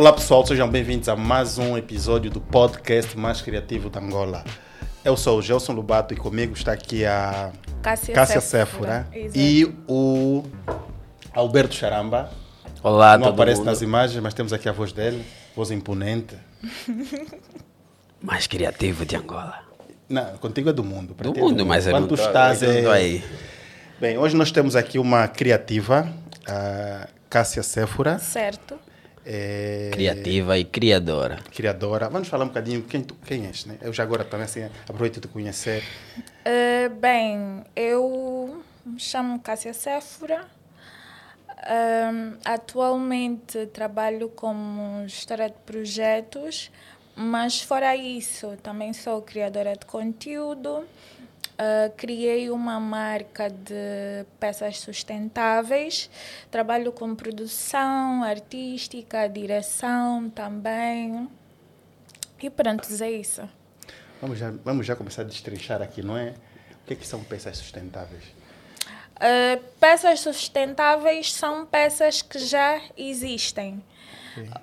Olá pessoal, sejam bem-vindos a mais um episódio do podcast mais criativo da Angola. Eu sou o Gelson Lubato e comigo está aqui a Cássia, Cássia Séfora. E o Alberto Charamba. Olá, Não todo aparece mundo. nas imagens, mas temos aqui a voz dele, voz imponente. Mais criativo de Angola. Não, contigo é do mundo. Do ti é mundo, mas eu Quando não tu tô- estás é... aí. Bem, hoje nós temos aqui uma criativa, a Cássia Séfora. Certo. É... Criativa e criadora. criadora. Vamos falar um bocadinho quem, tu, quem és, né? Eu já agora também assim, aproveito de conhecer. Eh, bem, eu me chamo Cássia Séfora. Ahm, atualmente trabalho como gestora de projetos, mas fora isso, também sou criadora de conteúdo. Ah, criei uma marca de peças sustentáveis. Trabalho com produção artística, direção também. E pronto, é isso. Vamos já, vamos já começar a destrinchar aqui, não é? O que, é que são peças sustentáveis? Uh, peças sustentáveis são peças que já existem.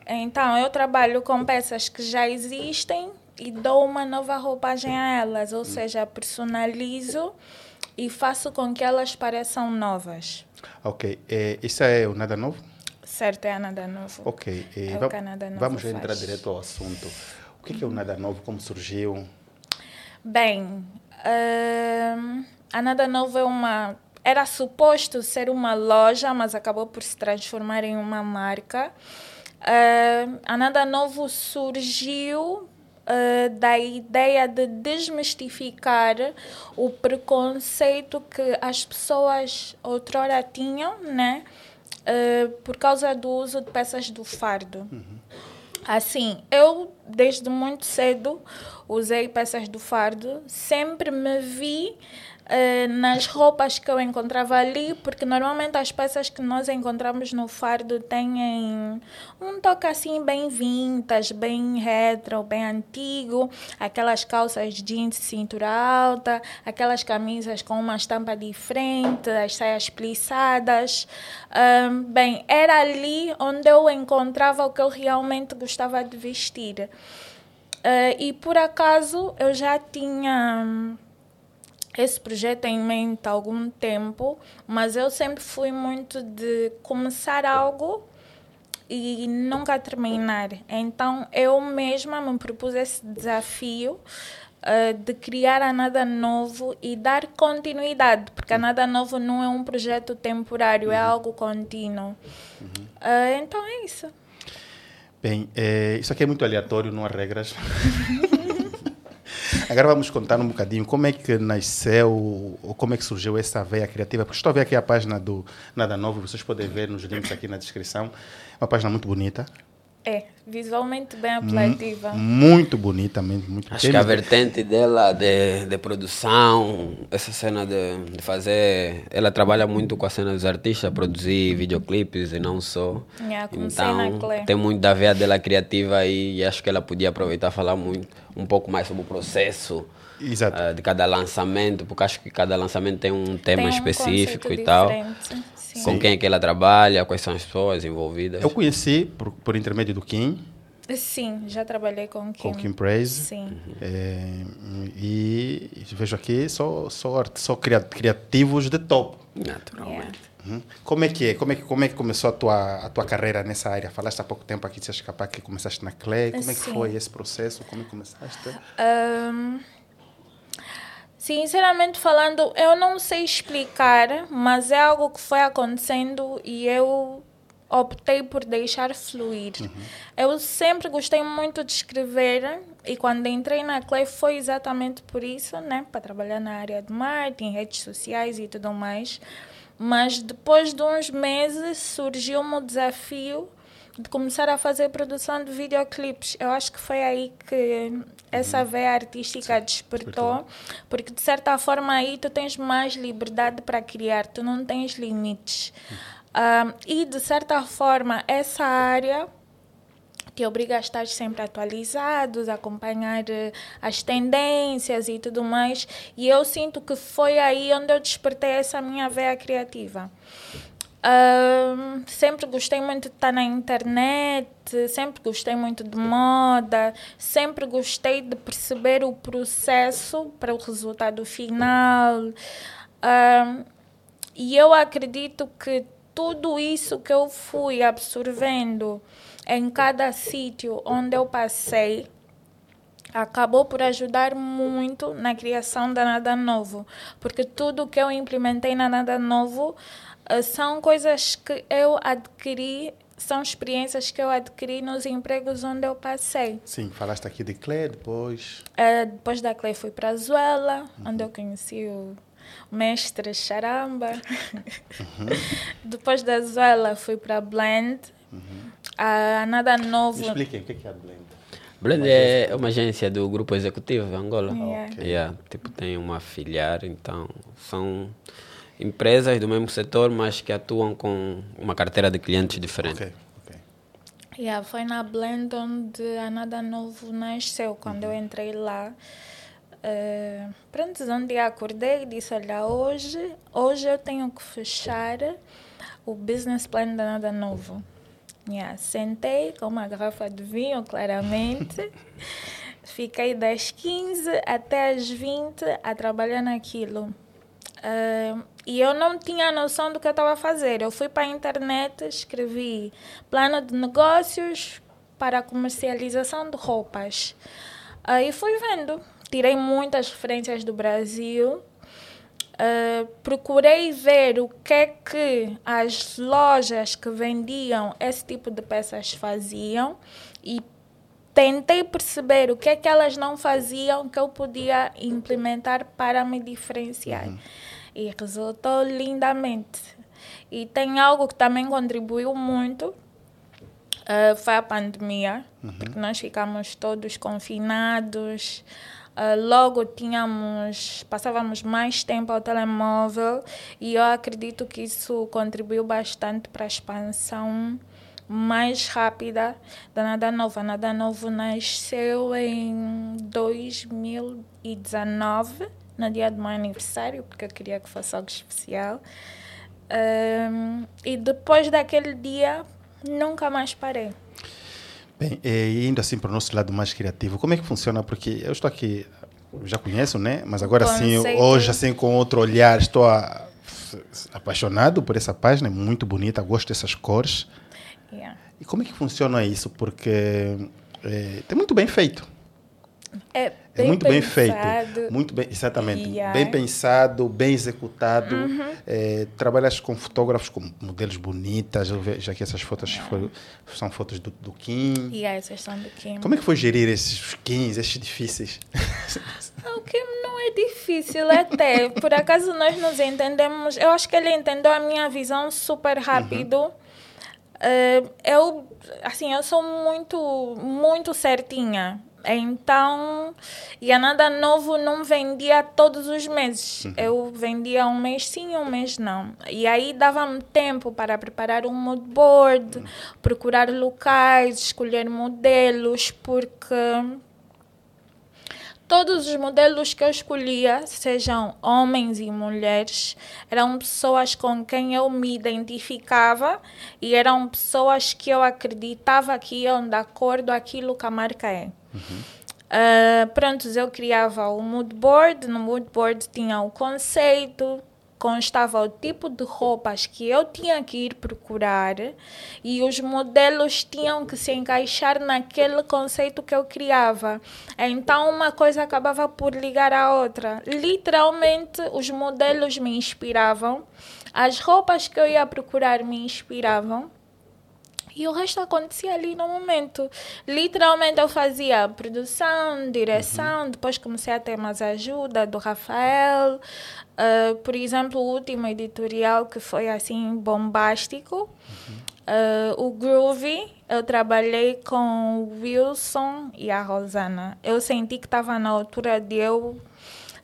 Então, eu trabalho com peças que já existem e dou uma nova roupagem a elas, ou seja, personalizo e faço com que elas pareçam novas. Ok, é, isso é o Nada Novo? Certo, é a nada novo. Ok, é, É va- a Nada Novo vamos já entrar faz. direto ao assunto. O que é, é o Nada Novo? Como surgiu? Bem, ahn, a Nada Novo é uma. Era suposto ser uma loja, mas acabou por se transformar em uma marca. Ahn, a Nada Novo surgiu ah, da ideia de desmistificar o preconceito que as pessoas outrora tinham, né? Ah, por causa do uso de peças do fardo. Assim, eu desde muito cedo usei peças do fardo, sempre me vi eh, nas roupas que eu encontrava ali, porque normalmente as peças que nós encontramos no fardo têm um toque assim bem vintage, bem retro, bem antigo, aquelas calças jeans cintura alta, aquelas camisas com uma estampa diferente, as saias plissadas. Bem, era ali onde eu encontrava o que eu realmente gostava de vestir. Ah, e por acaso eu já tinha esse projeto em mente há algum tempo, mas eu sempre fui muito de começar algo e nunca terminar. Então eu mesma me propus esse desafio ah, de criar a Nada Novo e dar continuidade, porque a Nada Novo não é um projeto temporário, é algo contínuo. Ah, então é isso. Bem, é, isso aqui é muito aleatório, não há regras. Agora vamos contar um bocadinho como é que nasceu, ou como é que surgiu essa veia criativa. Porque estou a ver aqui a página do Nada Novo, vocês podem ver nos links aqui na descrição. Uma página muito bonita. É, visualmente bem apelativa. Muito bonita mesmo. Muito Acho que a vertente dela de, de produção, essa cena de, de fazer. Ela trabalha muito com a cena dos artistas, produzir videoclipes e não só. Yeah, na então, tem muito da veia dela criativa aí e acho que ela podia aproveitar e falar muito, um pouco mais sobre o processo. Exato. ah, de cada lançamento, porque acho que cada lançamento tem um tema Tem um específico e tal. sim. Com quem é que ela trabalha, quais são as pessoas envolvidas. Eu conheci por, por intermédio do Kim, Sim, já trabalhei com Kim. com Kim Praise. Sim. É, e vejo aqui só, só, só cria- criativos de top. Naturalmente. Uhum. Como é que é? Como é que, como é que começou a tua, a tua carreira nessa área? Falaste há pouco tempo aqui, se escapar que começaste na CLE. Como é que Sim. foi esse processo? Como é que começaste? Ahn, sinceramente falando, eu não sei explicar, mas é algo que foi acontecendo e eu optei por deixar fluir. Eu sempre gostei muito de escrever e quando entrei na Clay foi exatamente por isso, né, para trabalhar na área de marketing, redes sociais e tudo mais. Mas depois de uns meses surgiu-me o desafio de começar a fazer produção de videoclipes. Eu acho que foi aí que essa veia artística despertou, porque de certa forma aí tu tens mais liberdade para criar, tu não tens limites. Ah, e de certa forma essa área te obriga a estar sempre atualizados, acompanhar eh, as tendências e tudo mais. E eu sinto que foi aí onde eu despertei essa minha veia criativa. Uh, sempre gostei muito de estar na internet, sempre gostei muito de moda, sempre gostei de perceber o processo para o resultado final. Uh, e eu acredito que tudo isso que eu fui absorvendo em cada sítio onde eu passei acabou por ajudar muito na criação da Nada Novo, porque tudo que eu implementei na Nada Novo uh, são coisas que eu adquiri são experiências que eu adquiri nos empregos onde eu passei. Sim, falaste aqui de Clé, depois. Uh, depois da Clé fui para a Zuela, uhum. onde eu conheci o mestre Charamba. Uhum. Depois da Zuela fui para Blend. Uhum. A Nada Novo. Expliquem o que é a Blend. Blend é uma agência do grupo executivo Angola. Yeah. Okay. Yeah, tipo, tem uma filiar, então são empresas do mesmo setor, mas que atuam com uma carteira de clientes diferente. Okay. Okay. Yeah, foi na Blend onde a Nada Novo nasceu, quando uhum. eu entrei lá. Uh, pronto, um dia acordei e disse, olha, hoje, hoje eu tenho que fechar o business plan da Nada Novo. Yeah, sentei com uma garrafa de vinho, claramente. Fiquei das 15 até as 20 a trabalhar naquilo. Uh, e eu não tinha noção do que eu estava a fazer. Eu fui para a internet, escrevi plano de negócios para comercialização de roupas. Aí fui vendo tirei muitas referências do Brasil. Uh, procurei ver o que é que as lojas que vendiam esse tipo de peças faziam e tentei perceber o que é que elas não faziam que eu podia implementar para me diferenciar. Uhum. E resultou lindamente. E tem algo que também contribuiu muito, uh, foi a pandemia, uhum. porque nós ficamos todos confinados. Uh, logo tínhamos, passávamos mais tempo ao telemóvel e eu acredito que isso contribuiu bastante para a expansão mais rápida da Nada Nova. Nada Novo nasceu em 2019, no dia do meu aniversário, porque eu queria que fosse algo especial. Um, e depois daquele dia, nunca mais parei. Bem, e indo assim para o nosso lado mais criativo, como é que funciona? Porque eu estou aqui, já conheço, né? Mas agora sim, hoje assim com outro olhar, estou a, apaixonado por essa página, é muito bonita, gosto dessas cores. Yeah. E como é que funciona isso? Porque é, é muito bem feito. É, é muito bem feito. Muito bem, exatamente. Yeah. Bem pensado, bem executado. Uhum. É, trabalhas com fotógrafos com modelos bonitas. Eu vejo aqui essas fotos yeah. foram, são fotos do, do Kim. Yeah, essas são do Kim. Como é que foi gerir esses Kims, esses difíceis? O Kim não é difícil até. Por acaso nós nos entendemos. Eu acho que ele entendeu a minha visão super rápido. Uhum. Uh, eu, assim, eu sou muito, muito certinha. Então, e a Nada Novo não vendia todos os meses. Uhum. Eu vendia um mês sim, um mês não. E aí dava-me tempo para preparar um mood board, uhum. procurar locais, escolher modelos, porque todos os modelos que eu escolhia, sejam homens e mulheres, eram pessoas com quem eu me identificava e eram pessoas que eu acreditava que iam de acordo com aquilo que a marca é. Uhum. Uh, pronto, eu criava o mood board, no mood board tinha o conceito, constava o tipo de roupas que eu tinha que ir procurar e os modelos tinham que se encaixar naquele conceito que eu criava. Então uma coisa acabava por ligar à outra. Literalmente os modelos me inspiravam, as roupas que eu ia procurar me inspiravam. E o resto acontecia ali no momento. Literalmente eu fazia produção, direção, uhum. depois comecei a ter mais ajuda do Rafael. Uh, por exemplo, o último editorial que foi assim bombástico, uhum. uh, o Groovy, eu trabalhei com o Wilson e a Rosana. Eu senti que estava na altura de eu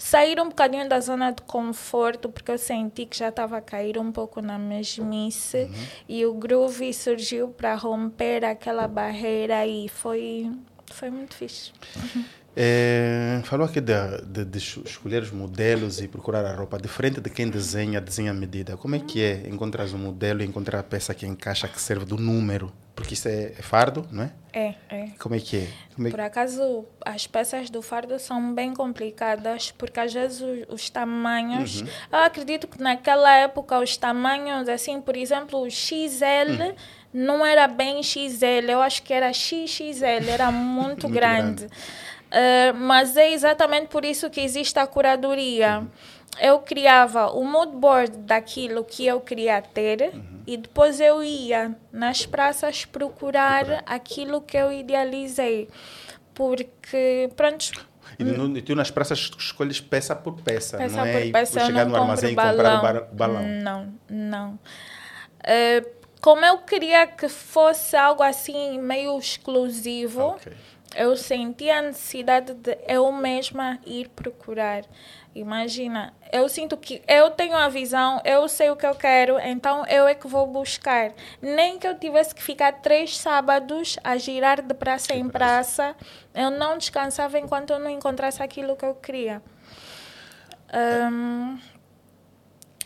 sair um bocadinho da zona de conforto, porque eu senti que já estava a cair um pouco na mesmice. Uhum. E o groove surgiu para romper aquela barreira e foi, foi muito fixe. É, falou aqui de, de, de, escolher os modelos e procurar a roupa diferente de quem desenha, desenha a medida. Como é que é encontrar um modelo e encontrar a peça que encaixa, que serve do número? Porque isso é, é fardo, não é? É, é. Como é que é? é Por acaso, as peças do fardo são bem complicadas, porque às vezes os, os tamanhos. Uhum. Eu acredito que naquela época os tamanhos, assim, por exemplo, o XL. Uhum. Não era bem XL, eu acho que era XXL, era muito, muito grande. grande. Uh, mas é exatamente por isso que existe a curadoria. Uhum. Eu criava o mood board daquilo que eu queria ter uhum. E depois eu ia nas praças procurar, procurar. aquilo que eu idealizei. Porque, pronto, e, no, e tu nas praças escolhes peça por peça, peça não é? Por peça, e chegar no armazém e comprar o balão. Não, não. Uh, como eu queria que fosse algo assim meio exclusivo, okay eu senti a necessidade de eu mesma ir procurar. Imagina, eu sinto que eu tenho a visão, eu sei o que eu quero, então eu é que vou buscar. Nem que eu tivesse que ficar três sábados a girar de praça em praça, eu não descansava enquanto eu não encontrasse aquilo que eu queria. Um,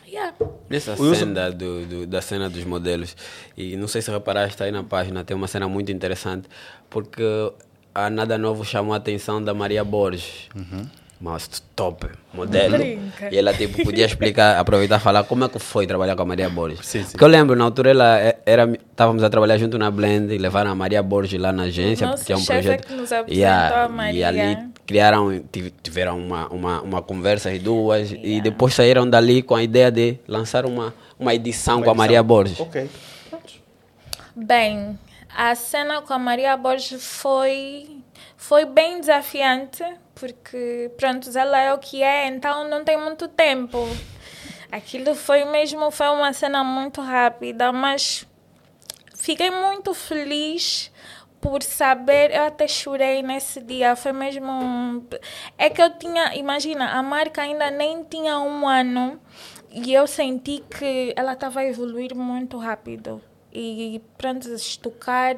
Yeah. Nessa cena do, do, da cena dos modelos, e não sei se reparaste aí na página, tem uma cena muito interessante, porque a Nada Novo chamou a atenção da Maria Borges. Uhum. Mas top, modelo. Brinca. E ela tipo, podia explicar, aproveitar e falar como é que foi trabalhar com a Maria Borges. Sim, sim. Porque eu lembro, na altura ela é, era, estávamos a trabalhar junto na Blend e levaram a Maria Borges lá na agência, Nosso porque tinha um projeto. É que nos e, a, a Maria. e ali criaram, tiveram uma, uma, uma conversa as duas yeah. e depois saíram dali com a ideia de lançar uma, uma edição uma com a Maria Borges. Ok. Bem, a cena com a Maria Borges foi, foi bem desafiante, porque, pronto, ela é o que é, então não tem muito tempo. Aquilo foi mesmo, foi uma cena muito rápida, mas fiquei muito feliz por saber, eu até chorei nesse dia, foi mesmo... É que eu tinha, imagina, a marca ainda nem tinha um ano e eu senti que ela estava a evoluir muito rápido e pronto, estocar,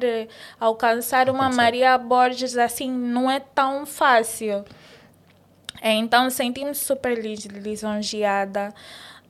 alcançar uma Maria Borges assim não é tão fácil. Então senti-me super lisonjeada.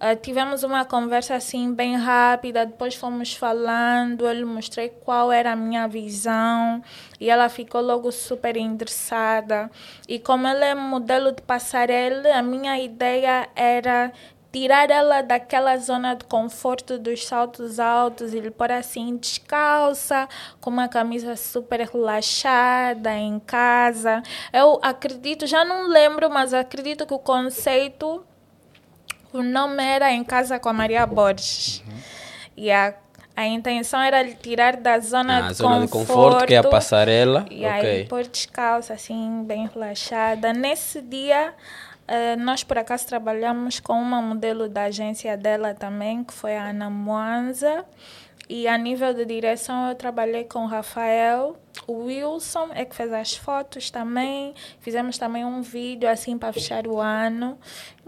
Uh, tivemos uma conversa assim bem rápida, depois fomos falando, eu lhe mostrei qual era a minha visão e ela ficou logo super interessada. E como ela é modelo de passarela, a minha ideia era tirar ela daquela zona de conforto dos saltos altos e lhe pôr assim descalça, com uma camisa super relaxada em casa. Eu acredito, já não lembro, mas acredito que o conceito, o nome era Em Casa com a Maria Borges. Uhum. E a a intenção era lhe tirar da zona, ah, de, zona conforto, de conforto, que é a passarela. E okay. aí pôr descalça, assim, bem relaxada. Nesse dia, Uh, nós, por acaso, trabalhamos com uma modelo da agência dela também, que foi a Ana Moanza. E a nível de direção, eu trabalhei com o Rafael. O Wilson é que fez as fotos também. Fizemos também um vídeo assim para fechar o ano.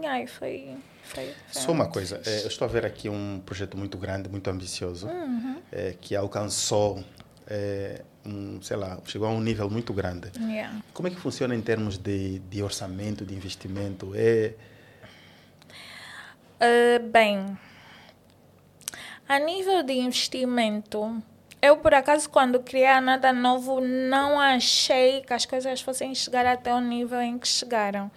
E aí foi. foi, foi Só uma coisa, é, eu estou a ver aqui um projeto muito grande, muito ambicioso, uhum. é, que alcançou é, um, sei lá, chegou a um nível muito grande. Yeah. Como é que funciona em termos de, de orçamento, de investimento? É... Uh, bem, a nível de investimento, eu por acaso quando criei nada novo não achei que as coisas fossem chegar até o nível em que chegaram.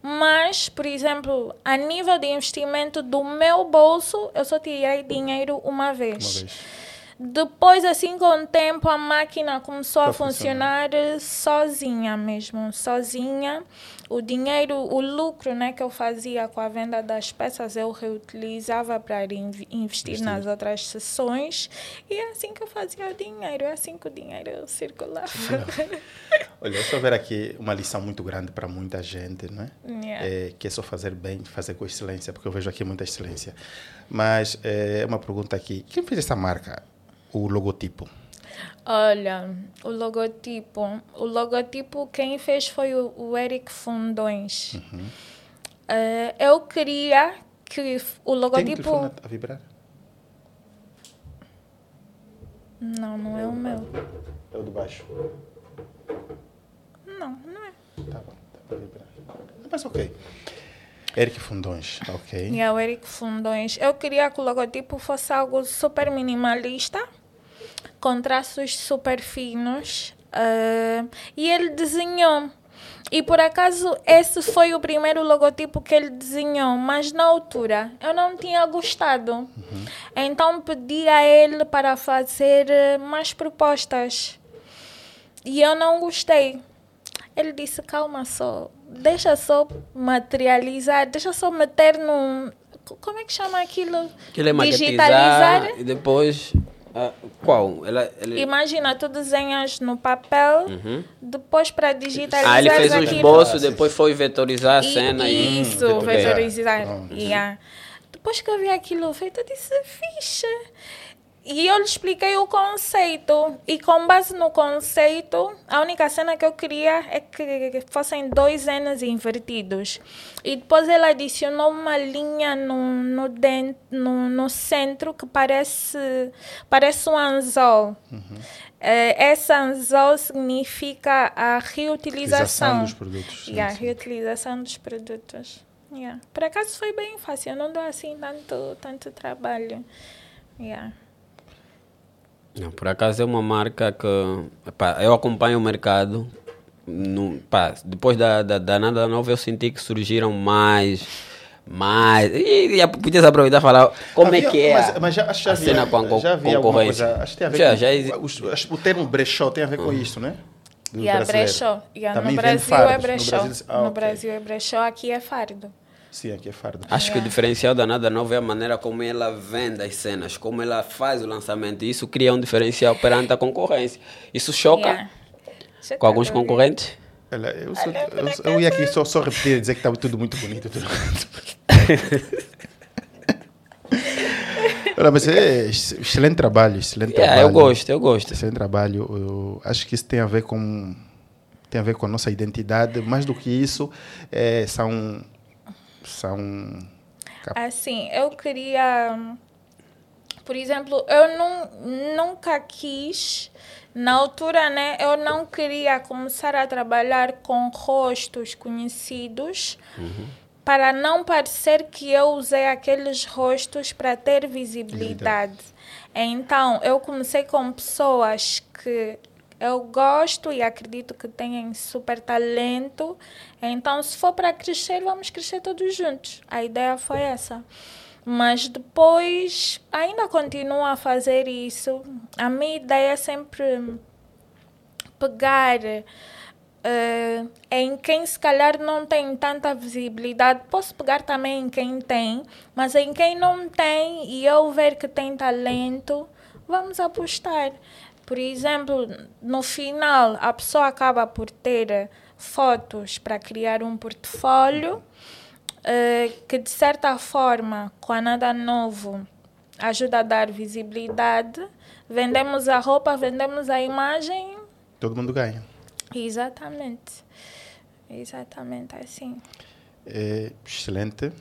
Mas, por exemplo, a nível de investimento do meu bolso, eu só tirei dinheiro uma vez. Uma vez. Depois, assim, com o tempo, a máquina começou a funcionar sozinha mesmo, sozinha. O dinheiro, o lucro né, que eu fazia com a venda das peças, eu reutilizava para investir, investir nas outras sessões. E é assim que eu fazia o dinheiro, é assim que o dinheiro circulava. Olha, só ver aqui uma lição muito grande para muita gente, né? Yeah. É, que é só fazer bem, fazer com excelência, porque eu vejo aqui muita excelência. Mas é uma pergunta aqui: quem fez essa marca? O logotipo? Olha, o logotipo. O logotipo quem fez foi o, o Eric Fundões. Uhum. Uh, eu queria que o logotipo. Tem o a vibrar? Não, não é, é o meu. É o do baixo. Não, não é. Tá bom. Tá Mas ok. Eric Fundões, ok. É o Eric Fundões. Eu queria que o logotipo fosse algo super minimalista, com traços super finos. Uh, e ele desenhou. E por acaso esse foi o primeiro logotipo que ele desenhou, mas na altura eu não tinha gostado. Uhum. Então pedi a ele para fazer eh, mais propostas. E eu não gostei. Ele disse: calma só, deixa só materializar, deixa só meter num. Como é que chama aquilo? Aquilo é Digitalizar. E depois ah, qual? Ela, ela... Imagina, tu desenhas no papel, uhum. depois para digitalizar. Ah, ele fez o esboço, depois foi vetorizar a cena e. Isso, e... vetorizar. Yeah. Depois que eu vi aquilo feito, eu disse: ficha. E eu lhe expliquei o conceito. E com base no conceito, a única cena que eu queria é que fossem dois N's invertidos. E depois ele adicionou uma linha no, no, dentro, no, no centro que parece, parece um anzol. Uhum. É, essa anzol significa a reutilização. dos produtos. E a reutilização dos produtos. Yeah. Por acaso foi bem fácil, não deu assim tanto, tanto trabalho. Yeah. Não, por acaso é uma marca que pá, eu acompanho o mercado. No, pá, depois da, da, da Nada Nova eu senti que surgiram mais mais. E, e podias aproveitar e falar como havia, é que é mas, mas já, acho já a cena com a já concorrência. Coisa, acho que tem a ver já, com, já, os, o termo brechó tem a ver com uhum. isso, né? Do yeah, brechó. Yeah, no Brasil é brechó. No Brasil, ah, no okay. Brasil é brechó, aqui é fardo. Sim, aqui é fardo. Acho que o diferencial da Nada Nova é a maneira como ela vende as cenas, como ela faz o lançamento. Isso cria um diferencial perante a concorrência. Isso choca yeah. com alguns concorrentes? Olha, eu, sou, eu, eu, ia aqui só, só repetir e dizer que estava tudo muito bonito. Tudo. Olha, mas é excelente trabalho, excelente yeah, trabalho. Eu gosto, eu gosto. Excelente trabalho. Eu acho que isso tem a ver com tem a ver com a nossa identidade. Mais do que isso, é, são são. Assim, eu queria. Por exemplo, eu não, nunca quis, na altura, né? Eu não queria começar a trabalhar com rostos conhecidos. Uhum para não parecer que eu usei aqueles rostos para ter visibilidade. Então, eu comecei com pessoas que eu gosto e acredito que têm super talento. Então, se for para crescer, vamos crescer todos juntos. A ideia foi essa. Mas depois, ainda continuo a fazer isso. A minha ideia é sempre pegar uh, em quem se calhar não tem tanta visibilidade. Posso pegar também em quem tem, mas em quem não tem e eu ver que tem talento, vamos apostar. Por exemplo, no final, a pessoa acaba por ter fotos para criar um portfólio uh, que, de certa forma, com a Nada Novo, ajuda a dar visibilidade. Vendemos a roupa, vendemos a imagem. Todo mundo ganha. Exatamente. Exatamente assim. É excelente.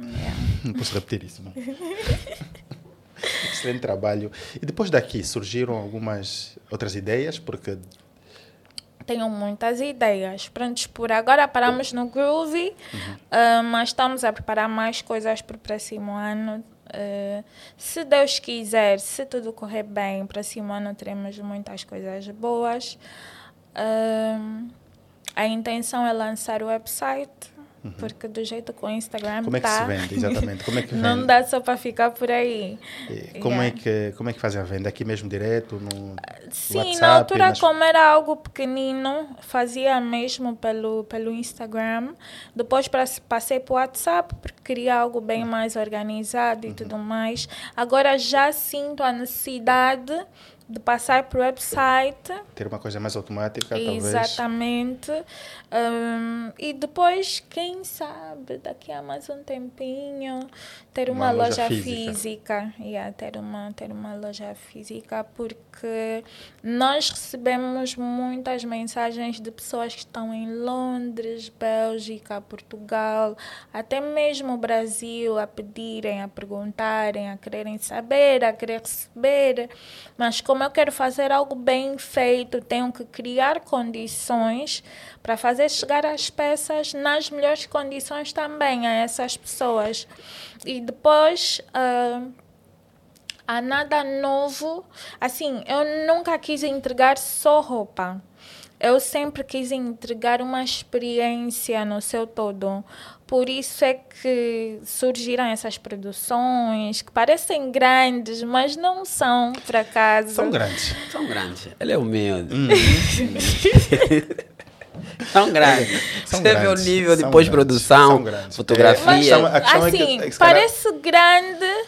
Yeah. Não posso repetir isso. Não. Excelente trabalho. E depois daqui surgiram algumas outras ideias, porque tenho muitas ideias. Prontos, por agora paramos no Groovy, uhum. uh, mas estamos a preparar mais coisas para o próximo ano. Uh, se Deus quiser, se tudo correr bem, próximo ano teremos muitas coisas boas. Uh, a intenção é lançar o website Uhum. Porque do jeito que o Instagram Como é que tá, se vende, exatamente? Como é que vende? Não dá só para ficar por aí. E como, yeah. é que, como é que fazem a venda? Aqui mesmo direto? No Sim, WhatsApp, na altura, nas... como era algo pequenino, fazia mesmo pelo, pelo Instagram. Depois passei para o WhatsApp, porque queria algo bem mais organizado e uhum. tudo mais. Agora já sinto a necessidade de passar para o website. Ter uma coisa mais automática, Exatamente. talvez. Um, e depois, quem sabe, daqui a mais um tempinho, ter uma, uma loja, loja, física. física. Yeah, ter, uma, ter uma loja física, porque nós recebemos muitas mensagens de pessoas que estão em Londres, Bélgica, Portugal, até mesmo o Brasil, a pedirem, a perguntarem, a quererem saber, a querer receber. Mas como como eu quero fazer algo bem feito, tenho que criar condições para fazer chegar as peças nas melhores condições também a essas pessoas. E depois. Uh, há nada novo. Assim, eu nunca quis entregar só roupa. Eu sempre quis entregar uma experiência no seu todo. Por isso é que surgiram essas produções que parecem grandes, mas não são, por acaso. São grandes. São grandes. Ele é humilde. Hum. São grandes. São Você grandes. vê o nível de pós-produção, fotografia. Mas, assim, é que, parece grande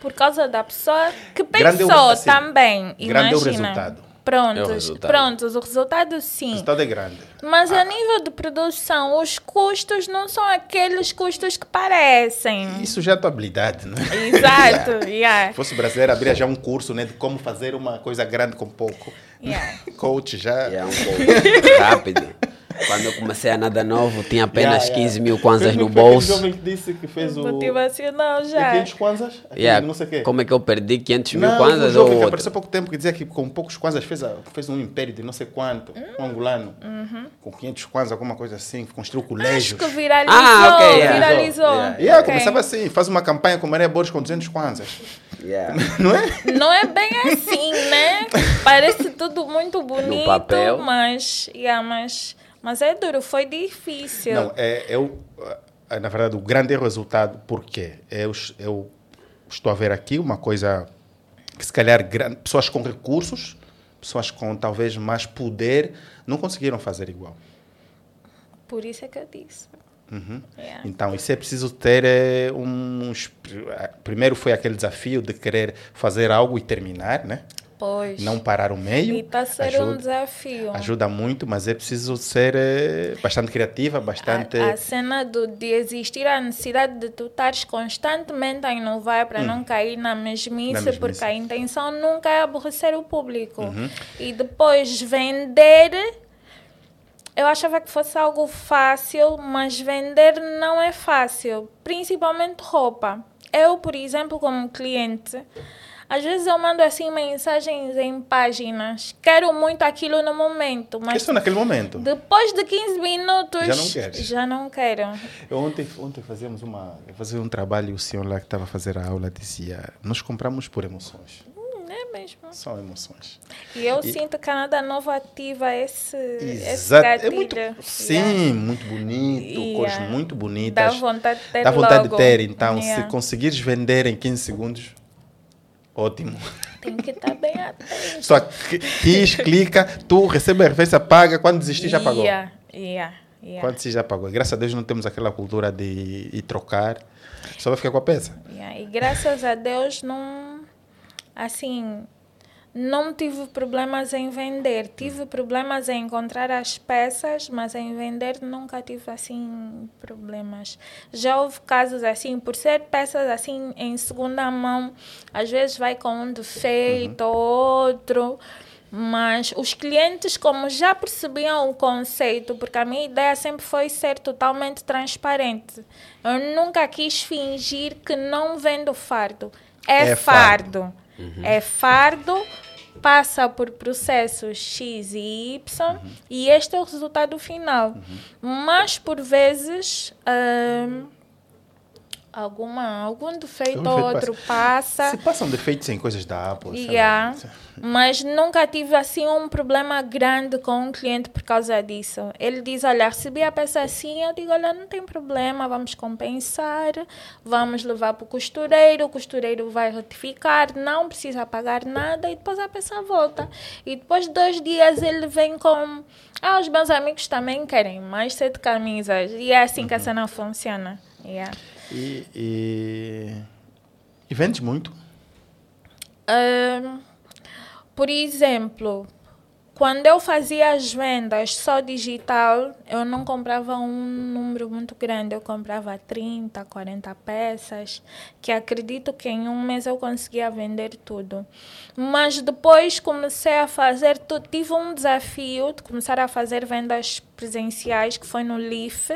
por causa da pessoa que pensou grande, assim, também. Grande imagina. é o resultado. Prontos, é o prontos, o resultado sim. O resultado é grande. Mas ah. a nível de produção, os custos não são aqueles custos que parecem. Isso já é a tua habilidade, não é? Exato, yeah. Se fosse brasileiro, abria já um curso né, de como fazer uma coisa grande com pouco. Yeah. Coach já. É um pouco rápido. Quando eu comecei a nada novo, tinha apenas yeah, yeah. 15 mil kwanzas no bolso. O jovem que disse que fez o. Motivacional já. 500 kwanzas? Yeah. Não sei quê. Como é que eu perdi 500 mil kwanzas? Um jovem ou que apareceu há pouco tempo que dizia que com poucos kwanzas fez, a, fez um império de não sei quanto, um angolano. Uhum. Com 500 kwanzas, alguma coisa assim, construiu colégios. Acho que viralizou. Ah, okay, yeah. viralizou. Yeah, yeah okay. começava assim, faz uma campanha com Maria Borges com 200 kwanzas. Yeah. Não é? Não é bem assim, né? Parece tudo muito bonito, mas, yeah, mas mas é duro, foi difícil. Não, é, eu, é na verdade, o grande resultado, por quê? Eu, eu estou a ver aqui uma coisa que, se calhar, pessoas com recursos, pessoas com talvez mais poder, não conseguiram fazer igual. Por isso é que eu disse. Uhum. Yeah. Então, isso é preciso ter é, uns. Primeiro foi aquele desafio de querer fazer algo e terminar, né? Pois. Não parar o meio. E está a ser ajuda, um desafio. Ajuda muito, mas é preciso ser é, bastante criativa, bastante. A, a, cena do, de existir a necessidade de tu estares constantemente a inovar para hum. não cair na mesmice, na mesmice, porque a intenção nunca é aborrecer o público. Uhum. E depois vender. Eu achava que fosse algo fácil, mas vender não é fácil, principalmente roupa. Eu, por exemplo, como cliente, às vezes eu mando assim mensagens em páginas. Quero muito aquilo no momento. Mas Isso naquele momento. Depois de 15 minutos. Já não quero. Já não quero. Eu ontem, ontem fazíamos uma. Eu fazia um trabalho e o senhor lá que estava a fazer a aula dizia: Nós compramos por emoções. Hum, é mesmo. São emoções. E eu e... sinto que a Nada Nova ativa esse, Exato. esse É muito, sim, yeah. muito bonito, yeah. cores muito bonitas. Dá vontade de ter. Dá vontade logo. de ter. Então, yeah. se conseguires vender em 15 segundos, Ótimo. Tem que estar bem atento. Só quis, clica, tu recebe a referência, paga, quando desistir já pagou. Yeah, yeah, yeah. Quando desistir já pagou. Graças a Deus não temos aquela cultura de ir trocar, só vai ficar com a peça. Yeah. E graças a Deus não, assim, não tive problemas em vender. Tive problemas em encontrar as peças, mas em vender nunca tive assim problemas. Já houve casos assim, por ser peças assim em segunda mão, às vezes vai com um defeito ou uhum. outro. Mas os clientes, como já percebiam o conceito, porque a minha ideia sempre foi ser totalmente transparente. Eu nunca quis fingir que não vendo fardo. É, é fardo. fardo. Uhum. É fardo, passa por processos X e Y uhum. e este é o resultado final. Uhum. Mas, por vezes, hum, alguma, algum defeito ou outro passa. Se passam defeitos em coisas da Apple. Yeah. Mas nunca tive assim um problema grande com um cliente por causa disso. Ele diz, olha, recebi a peça assim, eu digo, olha, não tem problema, vamos compensar, vamos levar para o costureiro, o costureiro vai retificar, não precisa pagar nada e depois a peça volta. E depois de dois dias ele vem com, ah, os meus amigos também querem mais sete camisas. E é assim uhum. que a uhum. cena funciona. Yeah. E, e, e vendes muito? Por exemplo, quando eu fazia as vendas só digital, eu não comprava um número muito grande, eu comprava 30, 40 peças, que acredito que em um mês eu conseguia vender tudo. Mas depois comecei a fazer tive um desafio de começar a fazer vendas presenciais, que foi no LIF.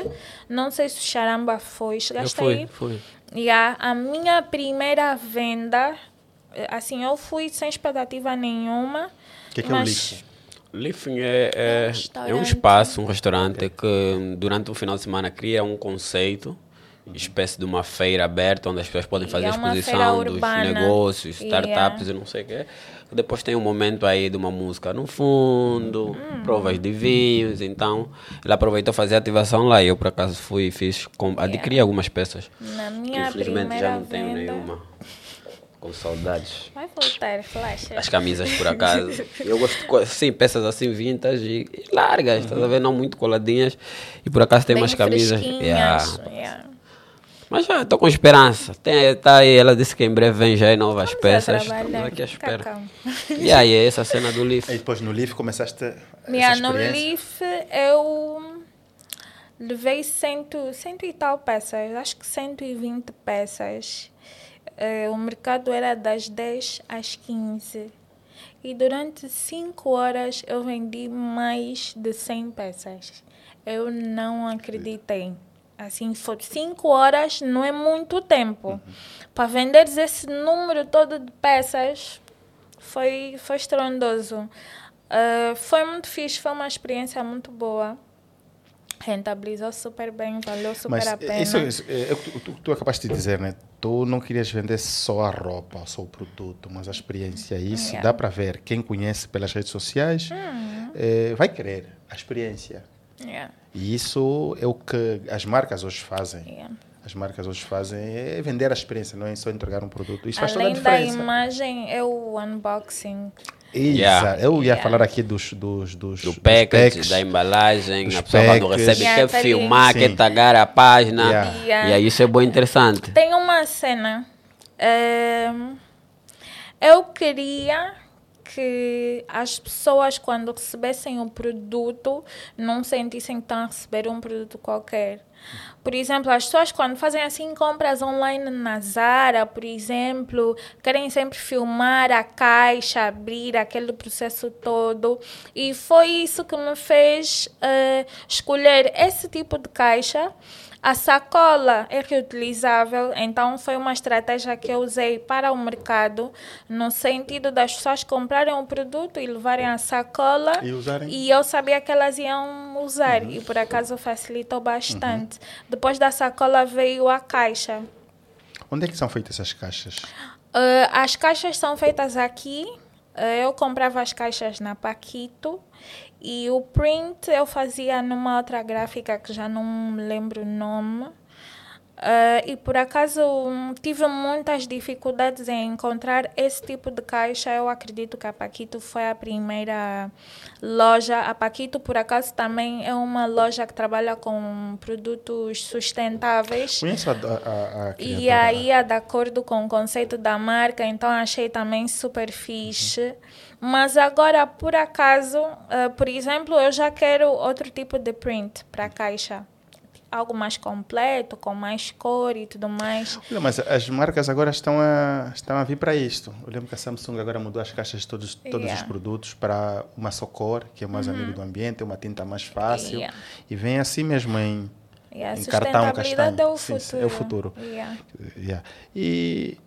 Não sei se o Charamba foi, chegaste aí? Fui. Yeah, a minha primeira venda assim, eu fui sem expectativa nenhuma. O que, que mas... é o Leaf? Lifting é, é, é, um espaço, um restaurante que durante um final de semana cria um conceito, espécie de uma feira aberta onde as pessoas podem fazer é exposição dos negócios, startups yeah. e não sei o quê. Depois tem um momento aí de uma música no fundo, hum. provas de vinhos. Então, ele aproveitou fazer ativação lá. E eu, por acaso, fui e fiz, adquiri algumas peças. Na minha Infelizmente já não venda. tenho nenhuma. Com saudades. Vai voltar, flash. As camisas, por acaso. eu gosto, sim, peças assim vintage e, largas, uhum. tá vendo? Não muito coladinhas. E por acaso tem Bem umas camisas. Yeah. Yeah. Mas já estou com esperança. Tem, tá aí, ela disse que em breve vem já novas Vamos peças. Estamos aqui à espera. E aí, é essa cena do Leaf. E depois no Leaf começaste yeah, No Leaf eu levei cento, cento e tal peças, acho que 120 peças. Uh, o mercado era das 10 às 15. E durante 5 horas eu vendi mais de 100 peças. Eu não acreditei. Assim, foi 5 horas, não é muito tempo. Uhum. Para vender esse número todo de peças, foi, foi estrondoso. Uh, foi muito fixe, foi uma experiência muito boa rentabilizou super bem, valeu super Mas a pena. Isso, isso é, tu, tu, tu acabaste de dizer, né? Tu não querias vender só a roupa, só o produto, mas a experiência. Isso yeah. dá para ver. Quem conhece pelas redes sociais uhum. é, vai querer a experiência. Yeah. E isso é o que as marcas hoje fazem. Yeah. As marcas hoje fazem é vender a experiência, não é só entregar um produto. Isso Além faz toda a diferença. da imagem, é o unboxing. Yeah. Eu ia yeah. falar aqui dos, dos, dos do package, dos da embalagem, a pessoa quando recebe yeah, quer tá filmar, quer tagar a página. E aí isso é bom interessante. Tem uma cena. É, eu queria que as pessoas, quando recebessem o produto, não sentissem que estão a receber um produto qualquer. Por exemplo, as pessoas quando fazem assim compras online na Zara, por exemplo, querem sempre filmar a caixa, abrir aquele processo todo. E foi isso que me fez uh, escolher esse tipo de caixa a sacola é reutilizável, então foi uma estratégia que eu usei para o mercado, no sentido das pessoas comprarem um produto e levarem a sacola e, usarem. e eu sabia que elas iam usar uhum. e por acaso facilitou bastante. Uhum. Depois da sacola veio a caixa. Onde é que são feitas as caixas? Uh, as caixas são feitas aqui. Uh, eu comprava as caixas na Paquito e o print eu fazia numa outra gráfica que já não me lembro o nome. Uh, e por acaso tive muitas dificuldades em encontrar esse tipo de caixa. Eu acredito que a Paquito foi a primeira loja. A Paquito, por acaso, também é uma loja que trabalha com produtos sustentáveis. Conheço a, a, a E aí é de acordo com o conceito da marca, então achei também super fixe. Uhum. Mas agora, por acaso, uh, por exemplo, eu já quero outro tipo de print para a caixa algo mais completo, com mais cor e tudo mais. Olha, mas as marcas agora estão a, estão a vir para isto. Eu lembro que a Samsung agora mudou as caixas de todos, todos yeah. os produtos para uma só cor, que é mais uhum. amigo do ambiente, uma tinta mais fácil. Yeah. E vem assim mesmo em, yeah, em cartão castanho. É o Sim, futuro. É o futuro. Yeah. E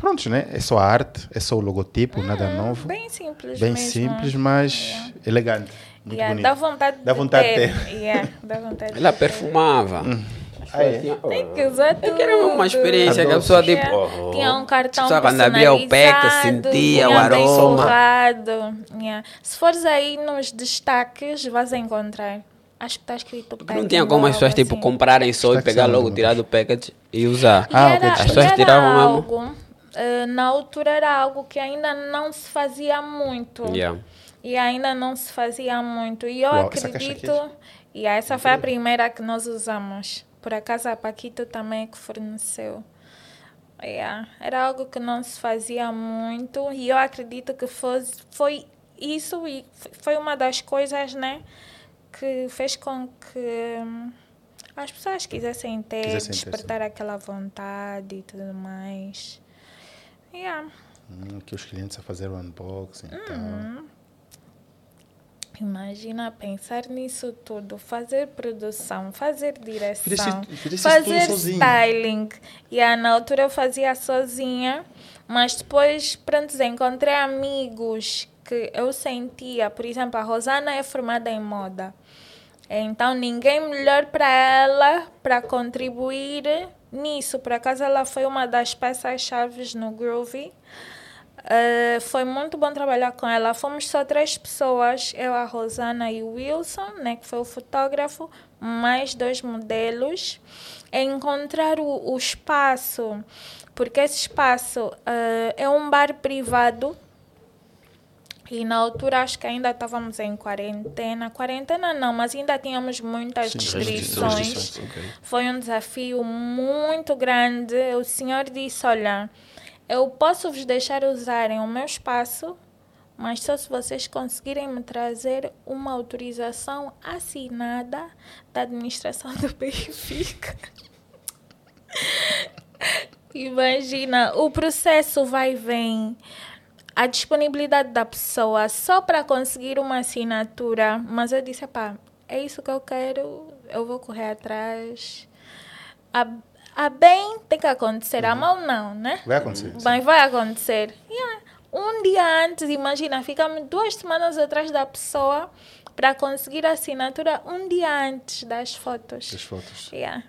pronto, né? É só a arte, é só o logotipo, nada uhum. novo. Bem simples Bem mesmo. simples, mas elegante. Muito yeah, bonito. Dá vontade dá vontade de ter. ter. Yeah, dá vontade Ela perfumava. Hum. Ah, é? Tem que usar tudo. É que era uma experiência que a pessoa tipo. Oh, tinha um cartão Só quando abria o peca, sentia o aroma. Yeah. Se fores aí nos destaques, vais encontrar. Acho que está escrito Porque não tinha como as pessoas tipo, assim. comprarem só e pegar logo, tirar do package e usar. E ah, era, As pessoas tiravam algo, mesmo. Uh, na altura era algo que ainda não se fazia muito. Yeah e ainda não se fazia muito. E eu Uau, acredito. Essa e essa foi a primeira que nós usamos. Por acaso a Paquito também é que forneceu. Yeah. Era algo que não se fazia muito e eu acredito que foi, foi isso e foi uma das coisas né, que fez com que hum, as pessoas quisessem ter, quisessem despertar ter, aquela vontade e tudo mais. Yeah. Hum, que os clientes a fazer o unboxing e tal. Uhum. Imagina pensar nisso tudo, fazer produção, fazer direção, fazer styling. E yeah, na altura eu fazia sozinha, mas depois, pronto, encontrei amigos que eu sentia, por exemplo, a Rosana é formada em moda. Então, ninguém melhor para ela para contribuir nisso. Por acaso, ela foi uma das peças-chave no Groovy. Uh, foi muito bom trabalhar com ela. Fomos só três pessoas, eu, a Rosana e o Wilson, né, que foi o fotógrafo, mais dois modelos. Encontrar o, o espaço, porque esse espaço uh, é um bar privado. E na altura acho que ainda estávamos em quarentena. Quarentena não, mas ainda tínhamos muitas Sim, restrições. restrições okay. Foi um desafio muito grande. O senhor disse: olha eu posso vos deixar usarem o meu espaço, mas só se vocês conseguirem me trazer uma autorização assinada da administração do Benfica. Imagina, o processo vai e vem, a disponibilidade da pessoa só para conseguir uma assinatura. Mas eu disse, pá, é isso que eu quero, eu vou correr atrás. A a bem tem que acontecer, uhum. a mal não, né? Vai acontecer. Bem, vai acontecer. Yeah. Um dia antes, imagina, ficamos duas semanas atrás da pessoa para conseguir a assinatura um dia antes das fotos. Das fotos. Yeah.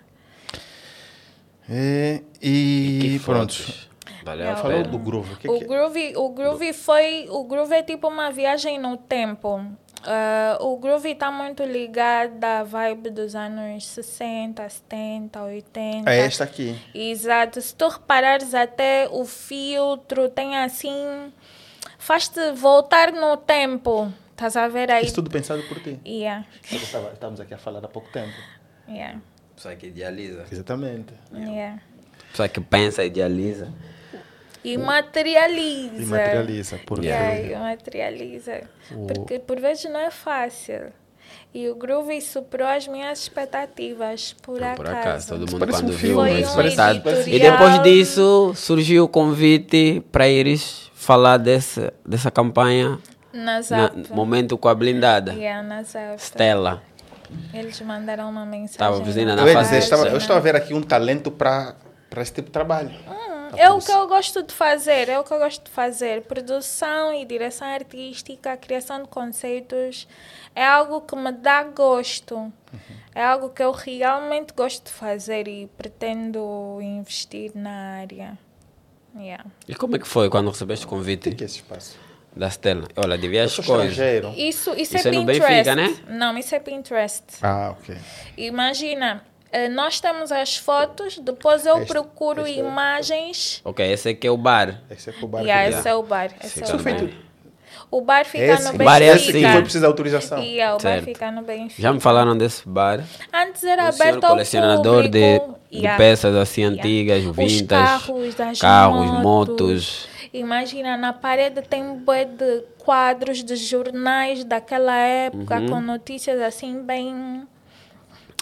É, e, e pronto. Valeu, falou do Groove. O, que o, que... Groove, o Groove foi. O Groove é tipo uma viagem no tempo. Uh, o groove está muito ligado à vibe dos anos 60, 70, 80. É esta aqui. Exato. Se tu reparares até o filtro, tem assim. Faz-te voltar no tempo. Estás a ver aí? Isso tudo pensado por ti. Yeah. Estávamos aqui a falar há pouco tempo. Yeah. Pessoa que idealiza. Exatamente. Yeah. Pessoa que pensa, idealiza. E materializa. E materializa, porque... Yeah, materializa. O... Porque por vezes não é fácil. E o Groovy superou as minhas expectativas, por não, acaso. Por acaso, todo mundo quando um viu, foi um E depois disso surgiu o convite para ires falar desse, dessa campanha. Na momento com a blindada. Yeah, na Stella. Eles mandaram uma mensagem. Estava vizinha na eu, dizer, estava, eu estou a ver aqui um talento para esse tipo de trabalho. Hum é o que eu gosto de fazer, é o que eu gosto de fazer. Produção e direção artística, criação de conceitos, é algo que me dá gosto. Uhum. É algo que eu realmente gosto de fazer e pretendo investir na área. Yeah. E como é que foi quando recebeste o convite? O que é esse espaço? Da Stella. Olha, devia as coisas. Isso, isso, isso é, é Pinterest. Benfica, né? Não, isso é Pinterest. Ah, ok. Imagina, nós temos as fotos, depois eu este, procuro este é imagens. É. Ok, esse aqui é o bar. Esse é o bar. Yeah, esse é o bar. Esse é o bar. O bar fica esse, no Benfica. Bar é assim. foi preciso de autorização. Yeah, o certo. bar fica no Benfica. Já me falaram desse bar. Antes era aberto ao colecionador de, de peças assim yeah. antigas, vintas, carros, das carros, motos. motos. Imagina, na parede tem um bué de quadros de jornais daquela época uhum. com notícias assim bem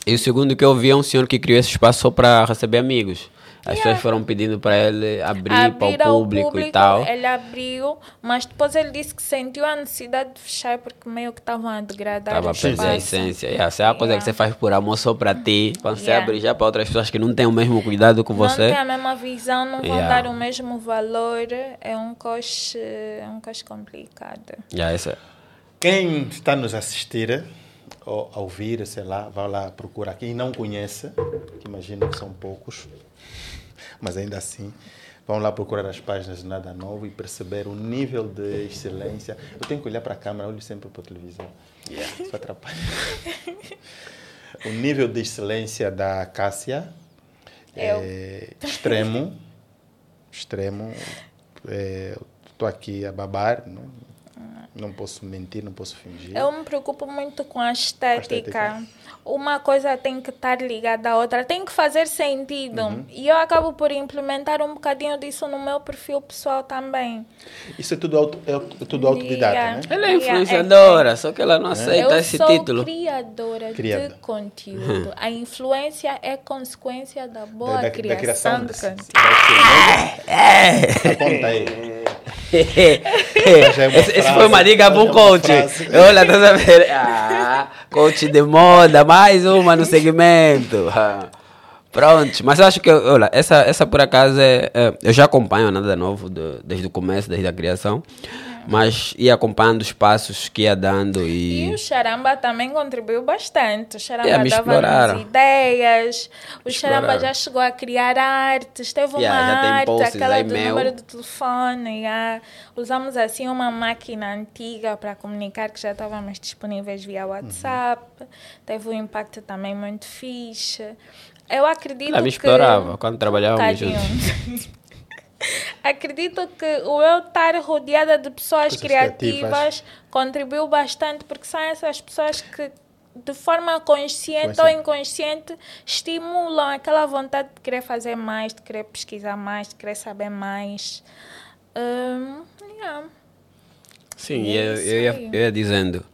e o segundo que eu vi é um senhor que criou esse espaço só para receber amigos. As yeah. pessoas foram pedindo para ele abrir, abrir para o público, público, e tal. Ele abriu, mas depois ele disse que sentiu a necessidade de fechar porque meio que estavam a degradar Estava a perder a essência. Yeah. Se é a coisa yeah. que você faz por amor só para ti, quando você abrir já para outras pessoas que não têm o mesmo cuidado com você. Não têm a mesma visão, não vão dar o mesmo valor. É um coche, é um coche complicado. Yeah, essa. Quem está nos assistir ou a ouvir, sei lá, vá lá procurar. Quem não conhece, que imagino que são poucos, mas ainda assim, vão lá procurar as páginas de Nada Novo e perceber o nível de excelência. Eu tenho que olhar para a câmera, olho sempre para a televisão. Yeah. Isso atrapalha. o nível de excelência da Cássia é extremo. extremo. Estou é, aqui a babar, não? Não posso mentir, não posso fingir. Eu me preocupo muito com a estética. A estética. Uma coisa tem que estar ligada à outra, tem que fazer sentido. Uhum. E eu acabo por implementar um bocadinho disso no meu perfil pessoal também. Isso é tudo, auto, é tudo autodidata, yeah. né? Ela é influenciadora, é, só que ela não aceita esse título. Eu sou criadora Criada. de conteúdo. a influência é consequência da boa da, da, criação, da criação de conteúdo. É. Aponta aí. é esse, foi uma para o coach. Olha, a ver? Ah, coach de moda, mais uma no segmento. Ah. Pronto, mas eu acho que, olha, essa, essa por acaso é, é eu já acompanho nada novo de, desde o começo, desde a criação mas ia acompanhando os passos que ia dando e... E o Charamba também contribuiu bastante. O Charamba dava ideias, o Charamba já chegou a criar artes, teve uma yeah, arte, aquela do meu. número do telefone, yeah. usamos assim uma máquina antiga para comunicar que já estávamos disponíveis via WhatsApp, uhum. teve um impacto também muito fixe. Eu acredito Ela me explorava quando trabalhávamos juntos. Acredito que o eu estar rodeada de pessoas criativas, criativas contribuiu bastante, porque são essas pessoas que de forma consciente ou inconsciente, estimulam aquela vontade de querer fazer mais, de querer pesquisar mais, de querer saber mais. Um, yeah. Sim, é eu, eu, ia, eu ia dizendo,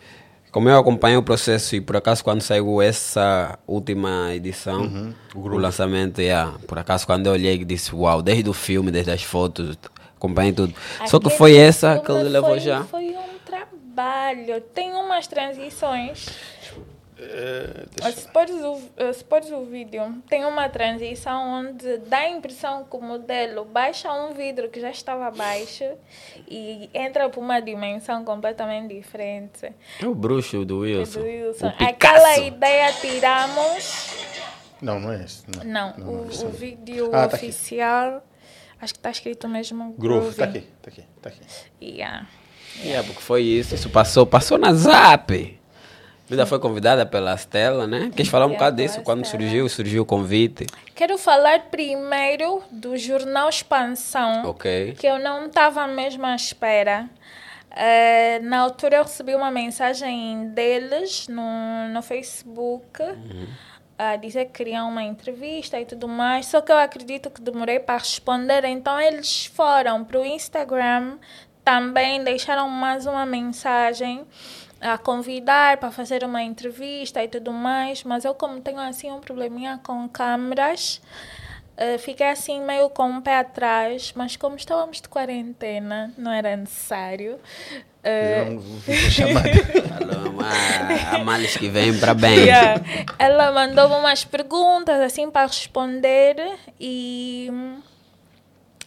como eu acompanho o processo e por acaso quando saiu essa última edição, uhum, o, o, lançamento, yeah, por acaso quando eu olhei disse, uau, desde o filme, desde as fotos, acompanhei tudo. Só que foi essa que ele levou já. Foi um trabalho, tem umas transições Uh, se, podes o, se podes o vídeo, tem uma transição onde dá a impressão que o modelo baixa um vidro que já estava baixo e entra para uma dimensão completamente diferente. É o bruxo do Wilson. Do Wilson. Aquela ideia tiramos. Não, não é esse. Não, não, não o, o, vídeo ah, tá oficial. acho que está escrito mesmo Groove. Está aqui, está aqui, está aqui. Yeah. Yeah. yeah, porque foi isso. Isso passou, passou na Zap. Ainda foi convidada pela Stella, né? Queres falar um bocado disso? Quando surgiu, surgiu o convite? Quero falar primeiro do jornal Expansão, okay. que eu não estava mesmo à espera. Uh, na altura eu recebi uma mensagem deles no, no Facebook uhum. a dizer que queriam uma entrevista e tudo mais, só que eu acredito que demorei para responder, então eles foram para o Instagram, também deixaram mais uma mensagem a convidar para fazer uma entrevista e tudo mais, mas eu como tenho assim um probleminha com câmeras, uh, fiquei assim meio com um pé atrás, mas como estávamos de quarentena, não era necessário. Uh, chamada. Há males que vêm para bem. Yeah. Ela mandou umas perguntas assim para responder e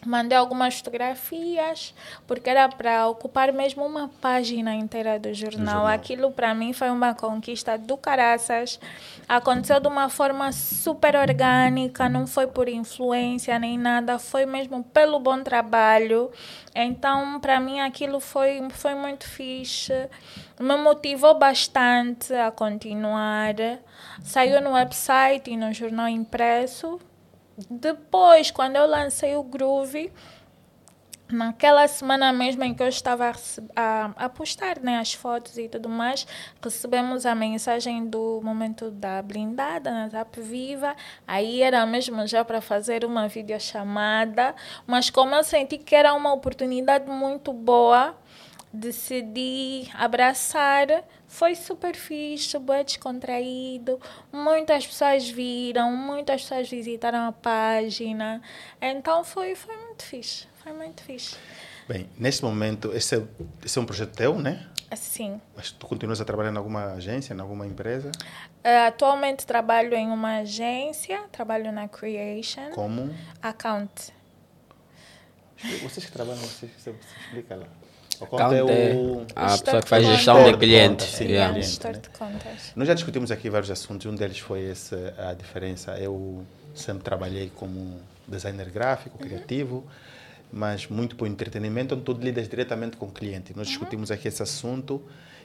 Mandei algumas fotografias, porque era para ocupar mesmo uma página inteira do jornal. jornal. Aquilo para mim foi uma conquista do caraças. Aconteceu de uma forma super orgânica, não foi por influência nem nada, foi mesmo pelo bom trabalho. Então, para mim, aquilo foi, foi muito fixe. Me motivou bastante a continuar. Saiu no website e no jornal impresso depois, quando eu lancei o Groove, naquela semana mesmo em que eu estava a, a, postar né, as fotos e tudo mais, recebemos a mensagem do momento da blindada na Zap Viva. Aí era mesmo já para fazer uma videochamada, mas como eu senti que era uma oportunidade muito boa, decidi abraçar foi super fixe, bem descontraído. Muitas pessoas viram, muitas pessoas visitaram a página. Então foi, foi muito fixe. Foi muito fixe. Bem, neste momento, esse é, esse é um projeto teu, né? Sim. Mas tu continuas a trabalhar em alguma agência, em alguma empresa? Uh, atualmente trabalho em uma agência, trabalho na Creation. Como? Account. Vocês que trabalham, você, você explica lá. O conta é o... A pessoa que faz gestão de clientes. Sim, yeah. de contas. Nós já discutimos aqui vários assuntos. Um deles foi esse, a diferença. Eu sempre trabalhei como designer gráfico, uhum. criativo, mas muito por entretenimento, onde tu lidas diretamente com o cliente. Nós uhum. discutimos aqui esse assunto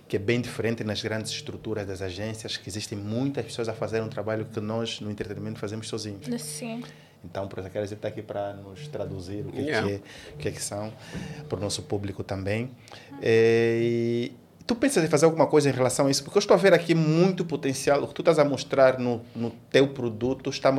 que é bem diferente nas grandes estruturas das agências, que existem muitas pessoas a fazer um trabalho que nós no entretenimento fazemos sozinhos. Sim. Então, por isso, a está aqui para nos traduzir o que, yeah. que, é, o que, é que são, para o nosso público também. É, e tu pensas em fazer alguma coisa em relação a isso? Porque eu estou a ver aqui muito potencial. O que tu estás a mostrar no, no teu produto, está,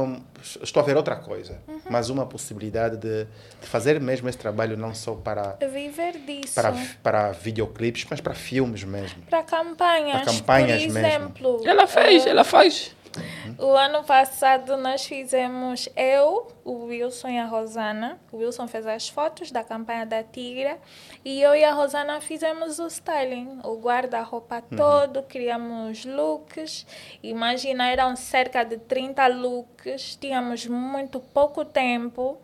estou a ver outra coisa. Uhum. Mas uma possibilidade de, de, fazer mesmo esse trabalho, não só para... Viver disso. Para, para videoclipes, mas para filmes mesmo. Para campanhas. Para campanhas por exemplo, mesmo. Ela fez, uh, ela faz. Uhum. O ano passado nós fizemos eu, o Wilson e a Rosana. O Wilson fez as fotos da campanha da Tigra e eu e a Rosana fizemos o styling, o guarda-roupa uhum. todo, criamos looks. Imagina, eram cerca de 30 looks, tínhamos muito pouco tempo.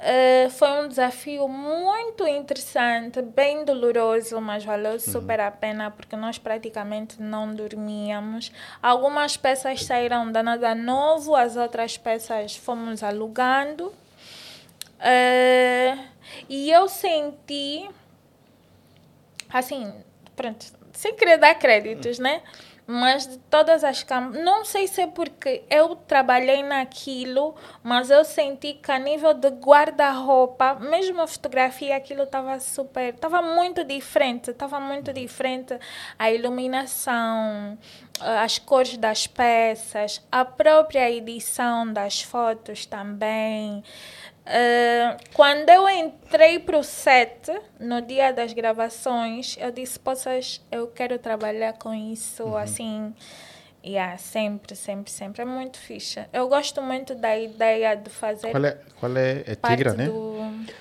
Uh, foi um desafio muito interessante, bem doloroso, mas valeu uhum. super a pena porque nós praticamente não dormíamos. Algumas peças saíram da nada novo, as outras peças fomos alugando. Uh, e eu senti, assim, pronto, sem querer dar créditos, né? Mas de todas as câmaras, não sei se é porque eu trabalhei naquilo, mas eu senti que a nível de guarda-roupa, mesmo a fotografia, aquilo estava super, estava muito diferente, estava muito diferente a iluminação, as cores das peças, a própria edição das fotos também. Uh, quando eu entrei para o set, no dia das gravações, eu disse: Poças, eu quero trabalhar com isso, uhum. assim. Yeah, sempre, sempre, sempre. É muito ficha. Eu gosto muito da ideia de fazer. Qual é, qual é, é Tigra, né? Do...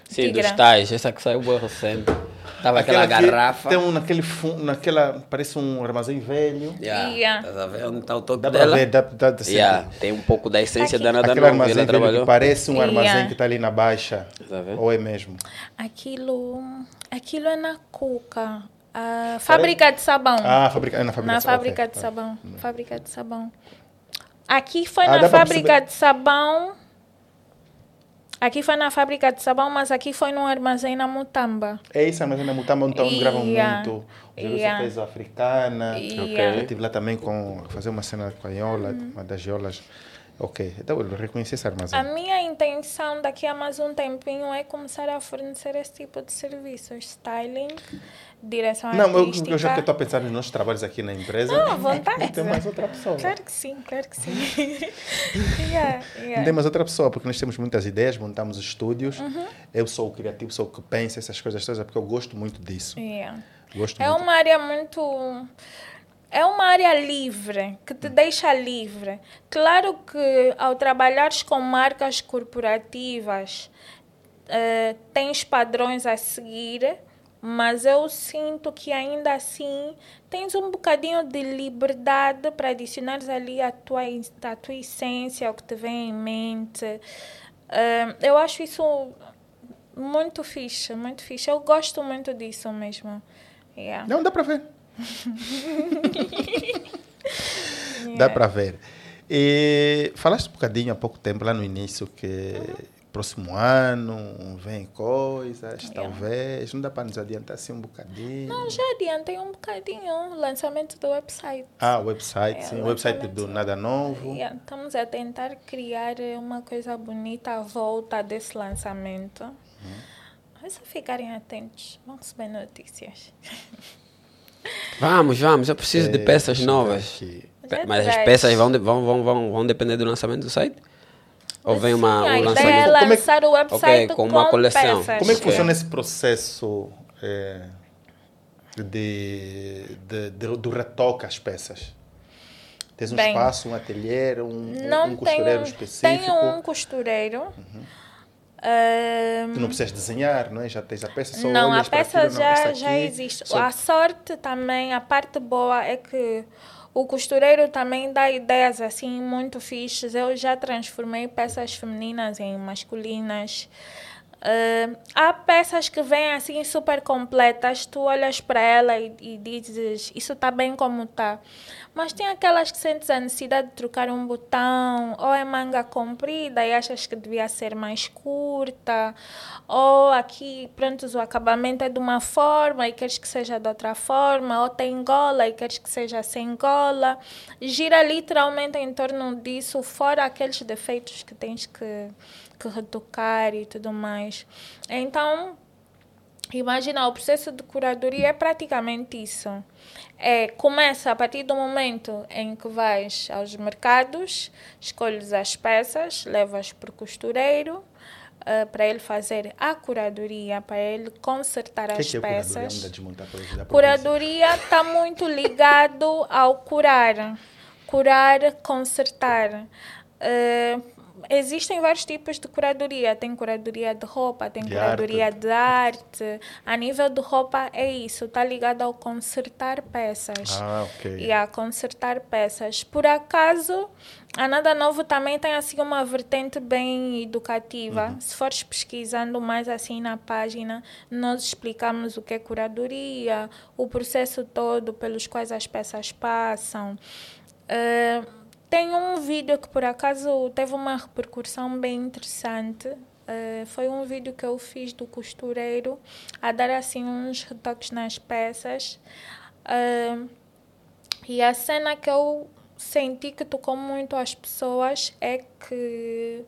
Sim, tigra. dos tais. Essa que saiu bem recente. Tava aquela, aquela garrafa. Tem um naquele fundo, naquela. Parece um armazém velho. Yeah. yeah. Tá vendo onde está o toque dá dela? Ver, dá, dá, dá yeah. Tem um pouco da essência da nada Aquele armazém velho que parece um armazém yeah. que está ali na baixa. Tá Ou é mesmo? Aquilo. Aquilo é na Cuca. A fábrica de sabão. Ah, fábrica, é na fábrica, na de, fábrica okay. de sabão. Hum. Fábrica de sabão. Aqui foi ah, na fábrica de sabão. Aqui foi na fábrica de sabão, mas aqui foi no armazém na Mutamba. É isso, armazém na Mutamba, onde yeah. gravam muito. Já yeah. fez a africana. Yeah. Okay. Eu estive lá também com fazer uma cena com a Iola, mm. uma das Iolas. Ok, então eu reconheci esse armazém. A minha intenção daqui a mais um tempinho é começar a fornecer esse tipo de serviços, styling, direção não, artística. Não, eu, já que estou a pensar nos nossos trabalhos aqui na empresa. Não, vontade. Tem mais outra pessoa. Claro que sim, claro que sim. yeah, yeah. Tem mais outra pessoa, porque nós temos muitas ideias, montamos estúdios. Uhum. Eu sou o criativo, sou o que pensa essas coisas todas, porque eu gosto muito disso. Yeah. Gosto é muito. uma área muito é uma área livre, que te deixa livre. Claro que ao trabalhares com marcas corporativas, uh, tens padrões a seguir, mas eu sinto que ainda assim tens um bocadinho de liberdade para adicionares ali a tua, a tua essência, o que te vem em mente. Uh, eu acho isso muito fixe, muito fixe. Eu gosto muito disso mesmo. Yeah. Não, dá para ver. Dá para ver. E falaste um bocadinho há pouco tempo, lá no início, que uhum. Próximo ano vem coisas, yeah. talvez. Não dá para nos adiantar assim um bocadinho? Não, já adiantei um bocadinho. O lançamento do website. Ah, o website, é, sim. O website do Nada Novo. Yeah. Estamos a tentar criar uma coisa bonita à volta desse lançamento. Uhum. É só ficarem atentos. Vão receber notícias. Vamos, vamos, eu preciso é, de peças novas. Mas as peças vão, vão, vão, vão, vão depender do lançamento do site? Ou vem uma, Sim, um lançamento? É lançar o website okay, com uma com coleção. Peças. Como é que funciona esse processo é, de, de, de, do retoque às peças? Tens um Bem, espaço, um ateliê, um, um costureiro tenho, específico? Tenho um costureiro. Uhum. Um, tu não precisas desenhar, não é? Já tens a peça, só Não, a peça aquilo, já, não, já existe. Só... A sorte também, a parte boa é que o costureiro também dá ideias assim muito fixas. Eu já transformei peças femininas em masculinas. Uh, há peças que vêm assim super completas, tu olhas para ela e, e dizes isso está bem como está. Mas tem aquelas que sentes a necessidade de trocar um botão, ou é manga comprida e achas que devia ser mais curta, ou aqui, pronto, o acabamento é de uma forma e queres que seja de outra forma, ou tem gola e queres que seja sem gola. Gira literalmente em torno disso, fora aqueles defeitos que tens que que retocar e tudo mais. Então, imagina, o processo de curadoria é praticamente isso. É, começa a partir do momento em que vais aos mercados, escolhes as peças, levas para o costureiro, Uh, para ele fazer a curadoria, para ele consertar que as que é peças. Curadoria está muito ligado ao curar. curar, consertar. Uh, existem vários tipos de curadoria. Tem curadoria de roupa, tem de curadoria arte. de arte. A nível de roupa é isso, está ligado ao consertar peças. Ah, ok. E a consertar peças. Por acaso, a Nada Novo também tem assim uma vertente bem educativa. Uhum. Se fores pesquisando mais assim na página, nós explicamos o que é curadoria, o processo todo pelos quais as peças passam. Uh, tem um vídeo que por acaso teve uma repercussão bem interessante. Uh, foi um vídeo que eu fiz do costureiro a dar assim uns retoques nas peças. Uh, e a cena que eu senti que tocou muito as pessoas é que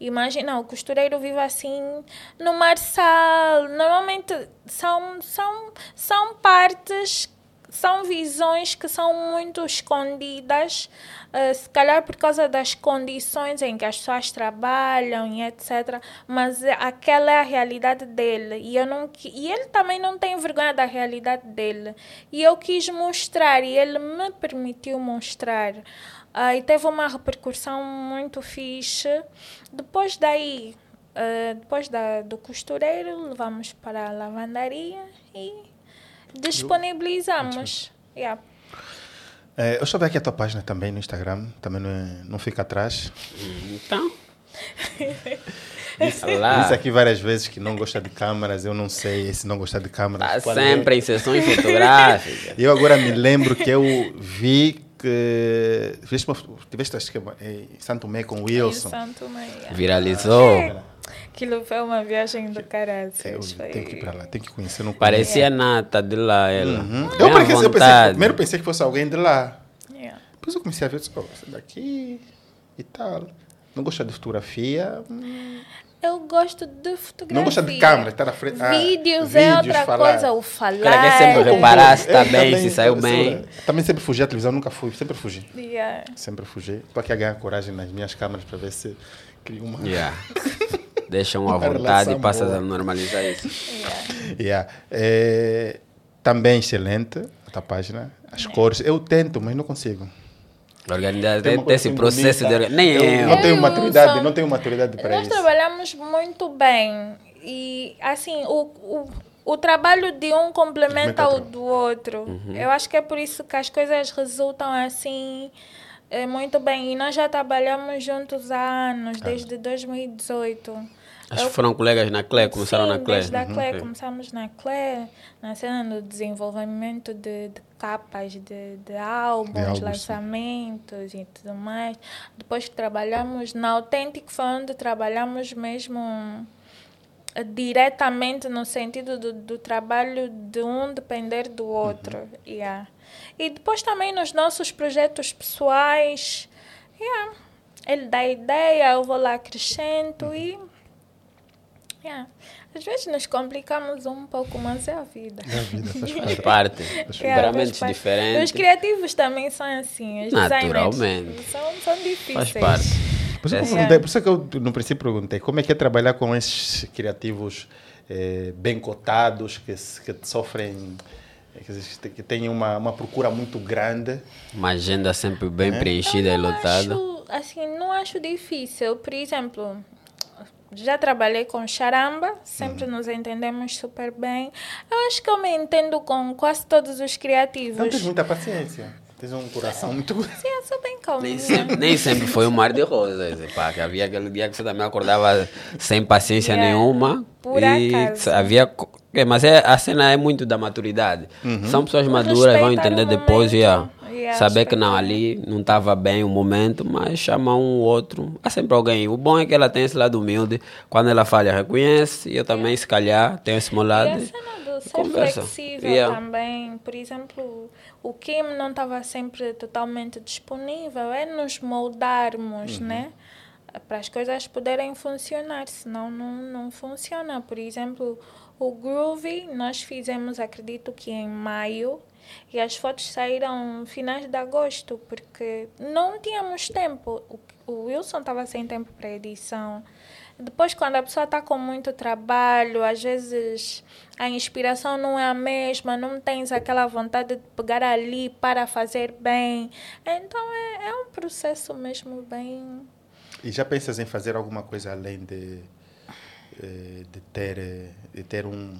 Imagina, o costureiro vive assim no marçal. Normalmente são, são, são partes são visões que são muito escondidas, uh, se calhar por causa das condições em que as pessoas trabalham e etc. Mas aquela é a realidade dele e eu não e ele também não tem vergonha da realidade dele e eu quis mostrar e ele me permitiu mostrar. Uh, e teve uma repercussão muito fixe. Depois daí, uh, depois da, do costureiro, levamos para a lavandaria e disponibilizamos. Yeah. É, eu vendo aqui a tua página também no Instagram, também não, é, não fica atrás. Então. Disse, disse aqui várias vezes que não gosta de câmaras, eu não sei se não gosta de câmaras. Está sempre é. em sessões fotográficas. eu agora me lembro que eu vi que tiveste acho que em Santo Tomé com o Wilson. Santo yeah. Viralizou. Ah, Aquilo foi uma viagem do caralho. É, tem que ir para lá, tem que conhecer. Não Parecia é. nata de lá, ela. Uhum. Eu, pensei, eu pensei, primeiro pensei que fosse alguém de lá. Yeah. Depois eu comecei a ver, oh, essa daqui e tal. Não gosta de fotografia? Hum. Eu gosto de fotografia. Não gosta de câmera, estar na frente. Ah, vídeos, é outra falar. coisa, o falar. Cara, quer sempre reparar se está bem, também, se saiu bem. Também sempre fugi à televisão, nunca fui, sempre fugi. Yeah. Sempre fugi. Estou aqui a ganhar coragem nas minhas câmeras para ver se crio uma. Yeah. Deixam à vontade e passas a normalizar isso. Yeah. yeah. É, também excelente a tua página. As yeah. cores, eu tento, mas não consigo. Organizar esse processo de nem eu, eu. Não tenho maturidade, não tenho maturidade para nós isso. Nós trabalhamos muito bem e assim o, o, o trabalho de um complementa o do outro. Uhum. Eu acho que é por isso que as coisas resultam assim muito bem. E nós já trabalhamos juntos há anos, ah. desde 2018. Acho que foram colegas na CLE, começaram Sim, na CLE. Desde a CLE, uhum. começamos na CLE, na cena do desenvolvimento de, de capas de, de álbuns, de álbuns, lançamentos sim. e tudo mais. Depois que trabalhamos na Authentic onde trabalhamos mesmo eh, diretamente no sentido do, do trabalho de um depender do outro. Uhum. Yeah. E depois também nos nossos projetos pessoais, yeah. ele dá ideia, eu vou lá acrescento e Yeah. Às vezes nos complicamos um pouco, mas é a vida. É a vida, faz parte. Faz parte. Temperamentos yeah, diferentes. Os criativos também são assim. Os Naturalmente. São, são difíceis. Faz parte. Por isso, é. por isso que eu no princípio perguntei como é que é trabalhar com esses criativos eh, bem cotados, que, que sofrem que têm uma, uma procura muito grande. Uma agenda sempre bem é? preenchida e lotada. Acho, assim, não acho difícil. Por exemplo, já trabalhei com charamba, sempre uhum. nos entendemos super bem. Eu acho que eu me entendo com quase todos os criativos. Então tens muita paciência. Tens um coração muito. Sim, eu sou bem calma. Nem sempre, nem sempre foi um mar de rosas. Pá, que havia aquele dia que você também acordava sem paciência yeah. nenhuma. Por e acaso. Havia. Mas é, a cena é muito da maturidade. Uhum. São pessoas maduras, vão entender depois. Yeah. Saber que não, ali não estava bem o momento, mas chama um outro. Há sempre alguém. O bom é que ela tem esse lado humilde. Quando ela falha, reconhece. E eu também, se calhar, tenho esse meu lado. E a cena do ser conversa. flexível yeah. também. Por exemplo, o Kim não estava sempre totalmente disponível. É nos moldarmos, uhum. né? Para as coisas poderem funcionar. Senão, não, não funciona. Por exemplo, o Groovy, nós fizemos, acredito que em maio e as fotos saíram finais de agosto, porque não tínhamos tempo. O, Wilson estava sem tempo para edição. Depois, quando a pessoa está com muito trabalho, às vezes a inspiração não é a mesma, não tens aquela vontade de pegar ali para fazer bem. Então, é, é um processo mesmo bem. E já pensas em fazer alguma coisa além de, eh, de ter, eh, de ter um,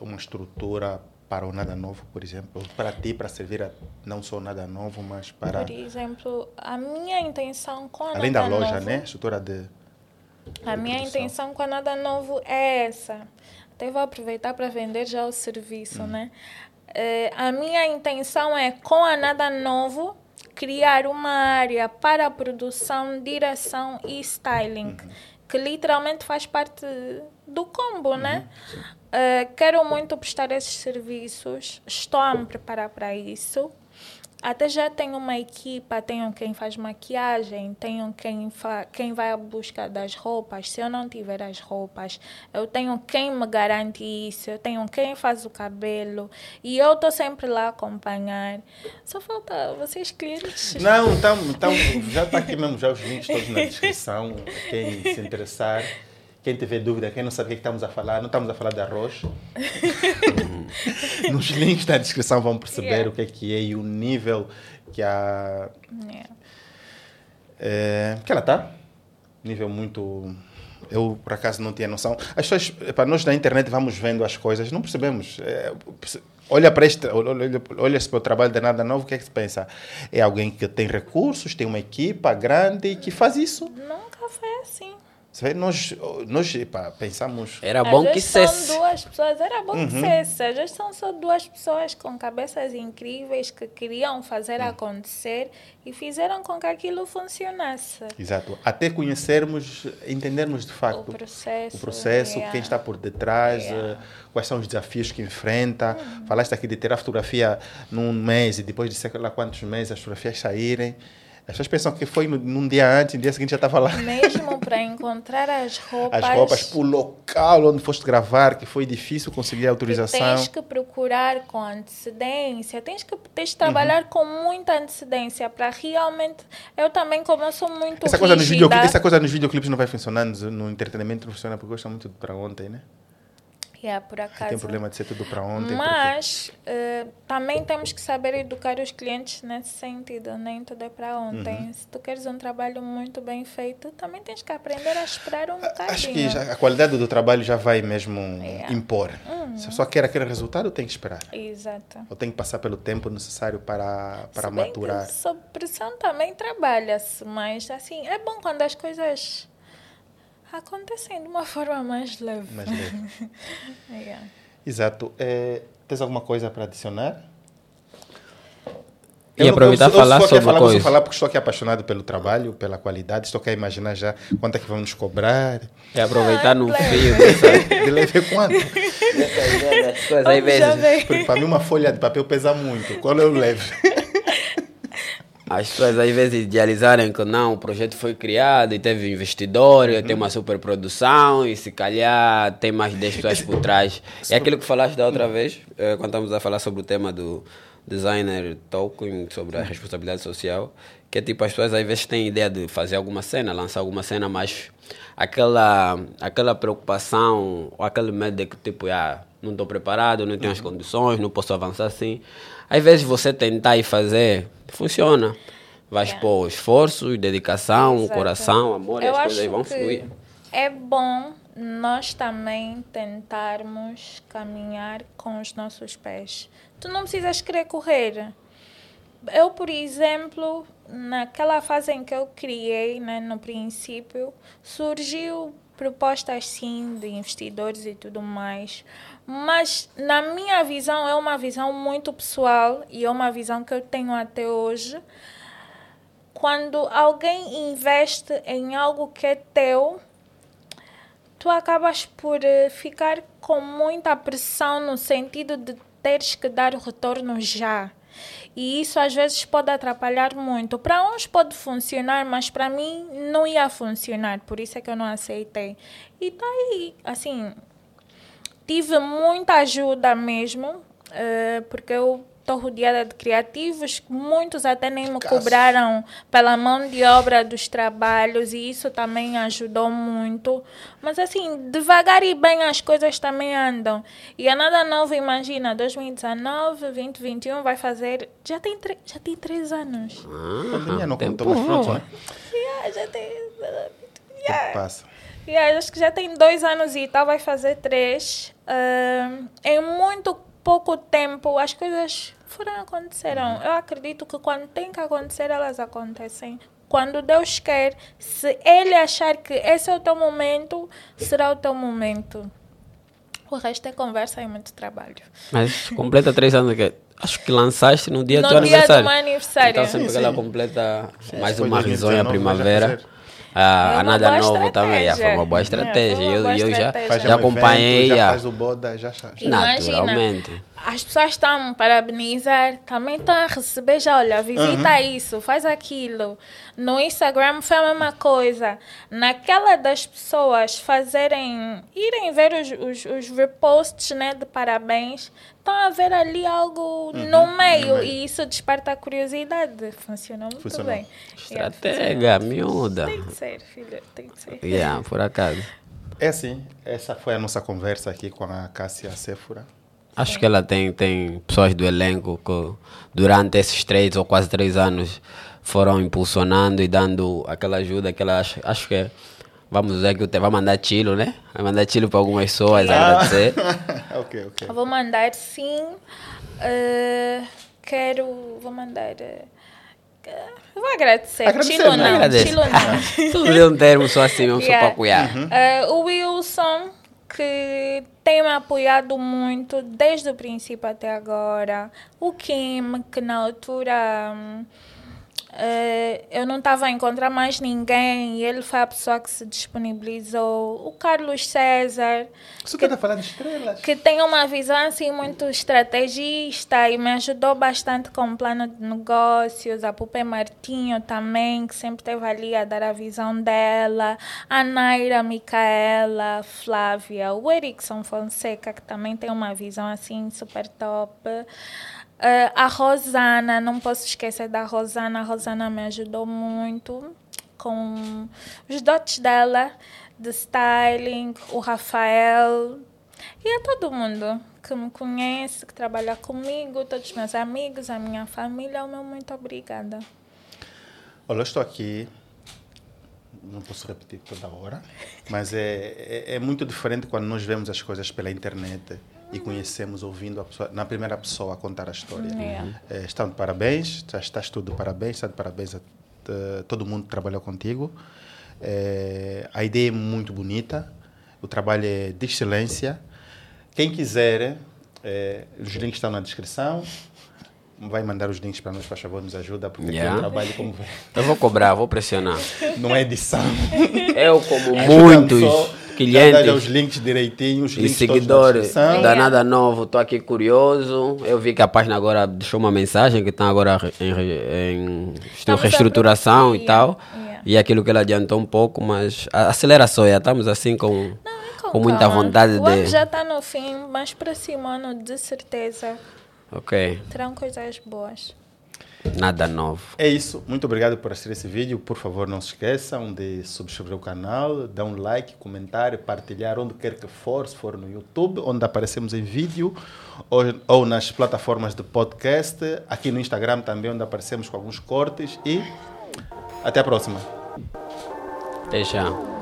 uma estrutura para o Nada Novo, por exemplo? Para ti, para servir a não só Nada Novo, mas para... Por exemplo, a minha intenção com a Além da Nada loja, Novo, né? Estrutura de... A minha intenção com a Nada Novo é essa. Até vou aproveitar para vender já o serviço, hum. né? É, a minha intenção é, com a Nada Novo, criar uma área para produção, direção e styling, uhum. que literalmente faz parte do combo, né? uhum. né? Uh, quero muito prestar esses serviços, estou a me preparar para isso. Até já tenho uma equipa, tenho quem faz maquiagem, tenho quem, fa quem vai à busca das roupas. Se eu não tiver as roupas, eu tenho quem me garante isso, eu tenho quem faz o cabelo e eu estou sempre lá a acompanhar. Só falta vocês clientes. Não, então, então já está aqui mesmo já os links todos na descrição, quem se interessar. Quem tiver dúvida, quem não sabe o que, é que estamos a falar, não estamos a falar de arroz. Nos links da descrição vão perceber yeah. o que é que é e o nível que a. Yeah. É, que ela está. Nível muito. Eu, por acaso, não tinha noção. As pessoas, para nós na internet, vamos vendo as coisas, não percebemos. É, olha para este, olha, olha para o trabalho de nada novo, o que é que se pensa? É alguém que tem recursos, tem uma equipa grande e que faz isso? Nunca foi assim. Nós, nós pá, pensamos. Era bom que cesse. São duas pessoas, era bom uhum. que cesse. Às vezes são só duas pessoas com cabeças incríveis que queriam fazer uhum. acontecer e fizeram com que aquilo funcionasse. Exato. Até conhecermos, entendermos de facto o processo, o processo yeah. quem está por detrás, yeah. Eh, quais são os desafios que enfrenta. Uhum. Falaste aqui de ter a fotografia num mês e depois de sei lá quantos meses as fotografias saírem. As pessoas pensam que foi num dia antes, no dia seguinte já estava lá. Mesmo para encontrar as roupas. As roupas para o local onde foste gravar, que foi difícil conseguir a autorização. Que tens que procurar com antecedência, tens que tens que trabalhar uhum. com muita antecedência para realmente. Eu também, como eu sou muito. Essa coisa, nos videoclipes, essa coisa nos videoclipes não vai funcionando, no entretenimento não funciona porque gosta muito para ontem, né? Yeah, por acaso. Tem problema de ser tudo para ontem. Mas porque... uh, também temos que saber educar os clientes nesse sentido, nem tudo é para ontem. Uhum. Se tu queres um trabalho muito bem feito, também tens que aprender a esperar um bocadinho. Acho que já, a qualidade do trabalho já vai mesmo yeah. impor. Uhum. Se só quer aquele resultado, tem que esperar. Exato. Ou tem que passar pelo tempo necessário para, para maturar. sob pressão também trabalha-se, mas assim, é bom quando as coisas acontecem de uma forma mais leve. Mais leve. yeah. Exato. É, tens alguma coisa para adicionar? E aproveitar para falar sobre falar, coisa. falar porque estou aqui apaixonado pelo trabalho, pela qualidade. Estou aqui a imaginar já quanto é que vamos cobrar. E aproveitar ah, no fio. De leve quanto? Dessa coisas, aí vezes. Para mim uma folha de papel pesa muito. Qual é o leve? As pessoas às vezes idealizarem que não, o projeto foi criado e teve investidor, uhum. tem uma superprodução e se calhar tem mais 10 pessoas por trás. É aquilo que falaste da outra vez, eh, quando estamos a falar sobre o tema do designer Tolkien, sobre a responsabilidade social, que é tipo, as pessoas às vezes têm ideia de fazer alguma cena, lançar alguma cena, mas aquela, aquela preocupação ou aquele medo de que tipo, ah, não estou preparado, não tenho as condições, não posso avançar assim. Às vezes você tentar e fazer, funciona. Vai yeah. expor esforço, dedicação, Exato. coração, amor Eu e as coisas vão fluir. É bom nós também tentarmos caminhar com os nossos pés. Tu não precisas querer correr. Eu, por exemplo, naquela fase em que eu criei, né, no princípio, surgiu propostas sim de investidores e tudo mais. Mas na minha visão é uma visão muito pessoal e é uma visão que eu tenho até hoje. Quando alguém investe em algo que é teu, tu acabas por eh, ficar com muita pressão no sentido de teres que dar o retorno já. E isso às vezes pode atrapalhar muito. Para uns pode funcionar, mas para mim não ia funcionar. Por isso é que eu não aceitei. E tá aí, assim, tive muita ajuda mesmo, uh, porque eu estou rodeada de criativos, muitos até nem me cobraram pela mão de obra dos trabalhos e isso também ajudou muito. Mas assim, devagar e bem as coisas também andam. E a Nada Novo, imagina, 2019, 2021 vai fazer. Já tem, já tem três anos. Pandemia não contou mais pronto, né? Yeah, já tem. Yeah. Que Yeah, acho que já tem dois anos e tal, vai fazer três. Uh, em muito pouco tempo as coisas foram aconteceram. Eu acredito que quando tem que acontecer, elas acontecem. Quando Deus quer, se Ele achar que esse é o teu momento, será o teu momento. O resto é conversa e muito trabalho. Mas completa três anos que acho que lançaste no dia no do dia aniversário. Do meu aniversário. Então sempre sim, que ela completa sim, mais uma risonha primavera. Ah, é a Nada Novo também, é, foi uma boa estratégia. É, uma boa eu, estratégia. eu já, já acompanhei. já faz o boda, já, já. Naturalmente. As pessoas estão a parabenizar, também estão a receber, já olha, visita uhum. isso, faz aquilo. No Instagram foi a mesma coisa. Naquela das pessoas fazerem, irem ver os, os, os reposts né, de parabéns, estão a ver ali algo uhum. no, meio, no, meio, e isso desperta a curiosidade. Funcionou muito Funcionou. bem. Estratégia, miúda. Tem que ser, filha, tem que ser. Yeah, por acaso. É assim, essa foi a nossa conversa aqui com a Cássia Séfora. Acho que ela tem, tem pessoas do elenco que durante esses três ou quase três anos foram impulsionando e dando aquela ajuda que ela acha, acho que é, vamos dizer que vai mandar tilo, né? Vai mandar tilo para algumas pessoas ah. agradecer. ok, ok. Eu vou mandar sim. Uh, quero, vou mandar. Uh, vou agradecer. agradecer Tilo não. Tilo não. Tudo um termo só assim, mesmo yeah. só para apoiar. Uhum. Uh, o Wilson que tem me apoiado muito desde o princípio até agora. O Kim, que na altura. Uh, eu não estava a encontrar mais ninguém e ele foi a pessoa que se disponibilizou. O Carlos César. Isso que falando de estrelas. Que tem uma visão assim muito estrategista e me ajudou bastante com o plano de negócios. A Pupe Martinho também, que sempre esteve ali a dar a visão dela. A Naira Micaela, Flávia. O Erickson Fonseca, que também tem uma visão assim super top. Uh, a Rosana, não posso esquecer da Rosana. A Rosana me ajudou muito com os dotes dela de styling, o Rafael e a todo mundo que me conhece, que trabalha comigo, todos os meus amigos, a minha família, o meu muito obrigada. Olha, eu estou aqui, não posso repetir toda hora, mas é, é, é muito diferente quando nós vemos as coisas pela internet e conhecemos ouvindo pessoa, na primeira pessoa a contar a história. Yeah. É, estão de parabéns, estás tudo de parabéns, está de parabéns a, todo mundo que trabalhou contigo. É, a ideia é muito bonita, o trabalho é de excelência. Quem quiser, é, os links estão na descrição. Vai mandar os links para nós, por favor, nos ajuda, porque yeah. tem um trabalho como. Eu vou cobrar, vou pressionar. Não é edição. Eu, como muitos clientes. os links direitinhos, os e seguidores da Nada Novo. Estou aqui curioso. Eu vi que a página agora deixou uma mensagem que está agora em, em, em reestruturação e tal. Yeah. E aquilo que ela adiantou um pouco, mas acelera só, já estamos assim com, Não, com, muita vontade o de. já está no fim, mas para ano, de certeza. Ok. Terão coisas boas. Nada novo. É isso. Muito obrigado por assistir esse vídeo. Por favor, não se esqueçam de subscrever o canal, dar um like, comentar, partilhar onde quer que for, se for no YouTube, onde aparecemos em vídeo, ou, ou nas plataformas de podcast, aqui no Instagram também, onde aparecemos com alguns cortes. E até a próxima. Até já.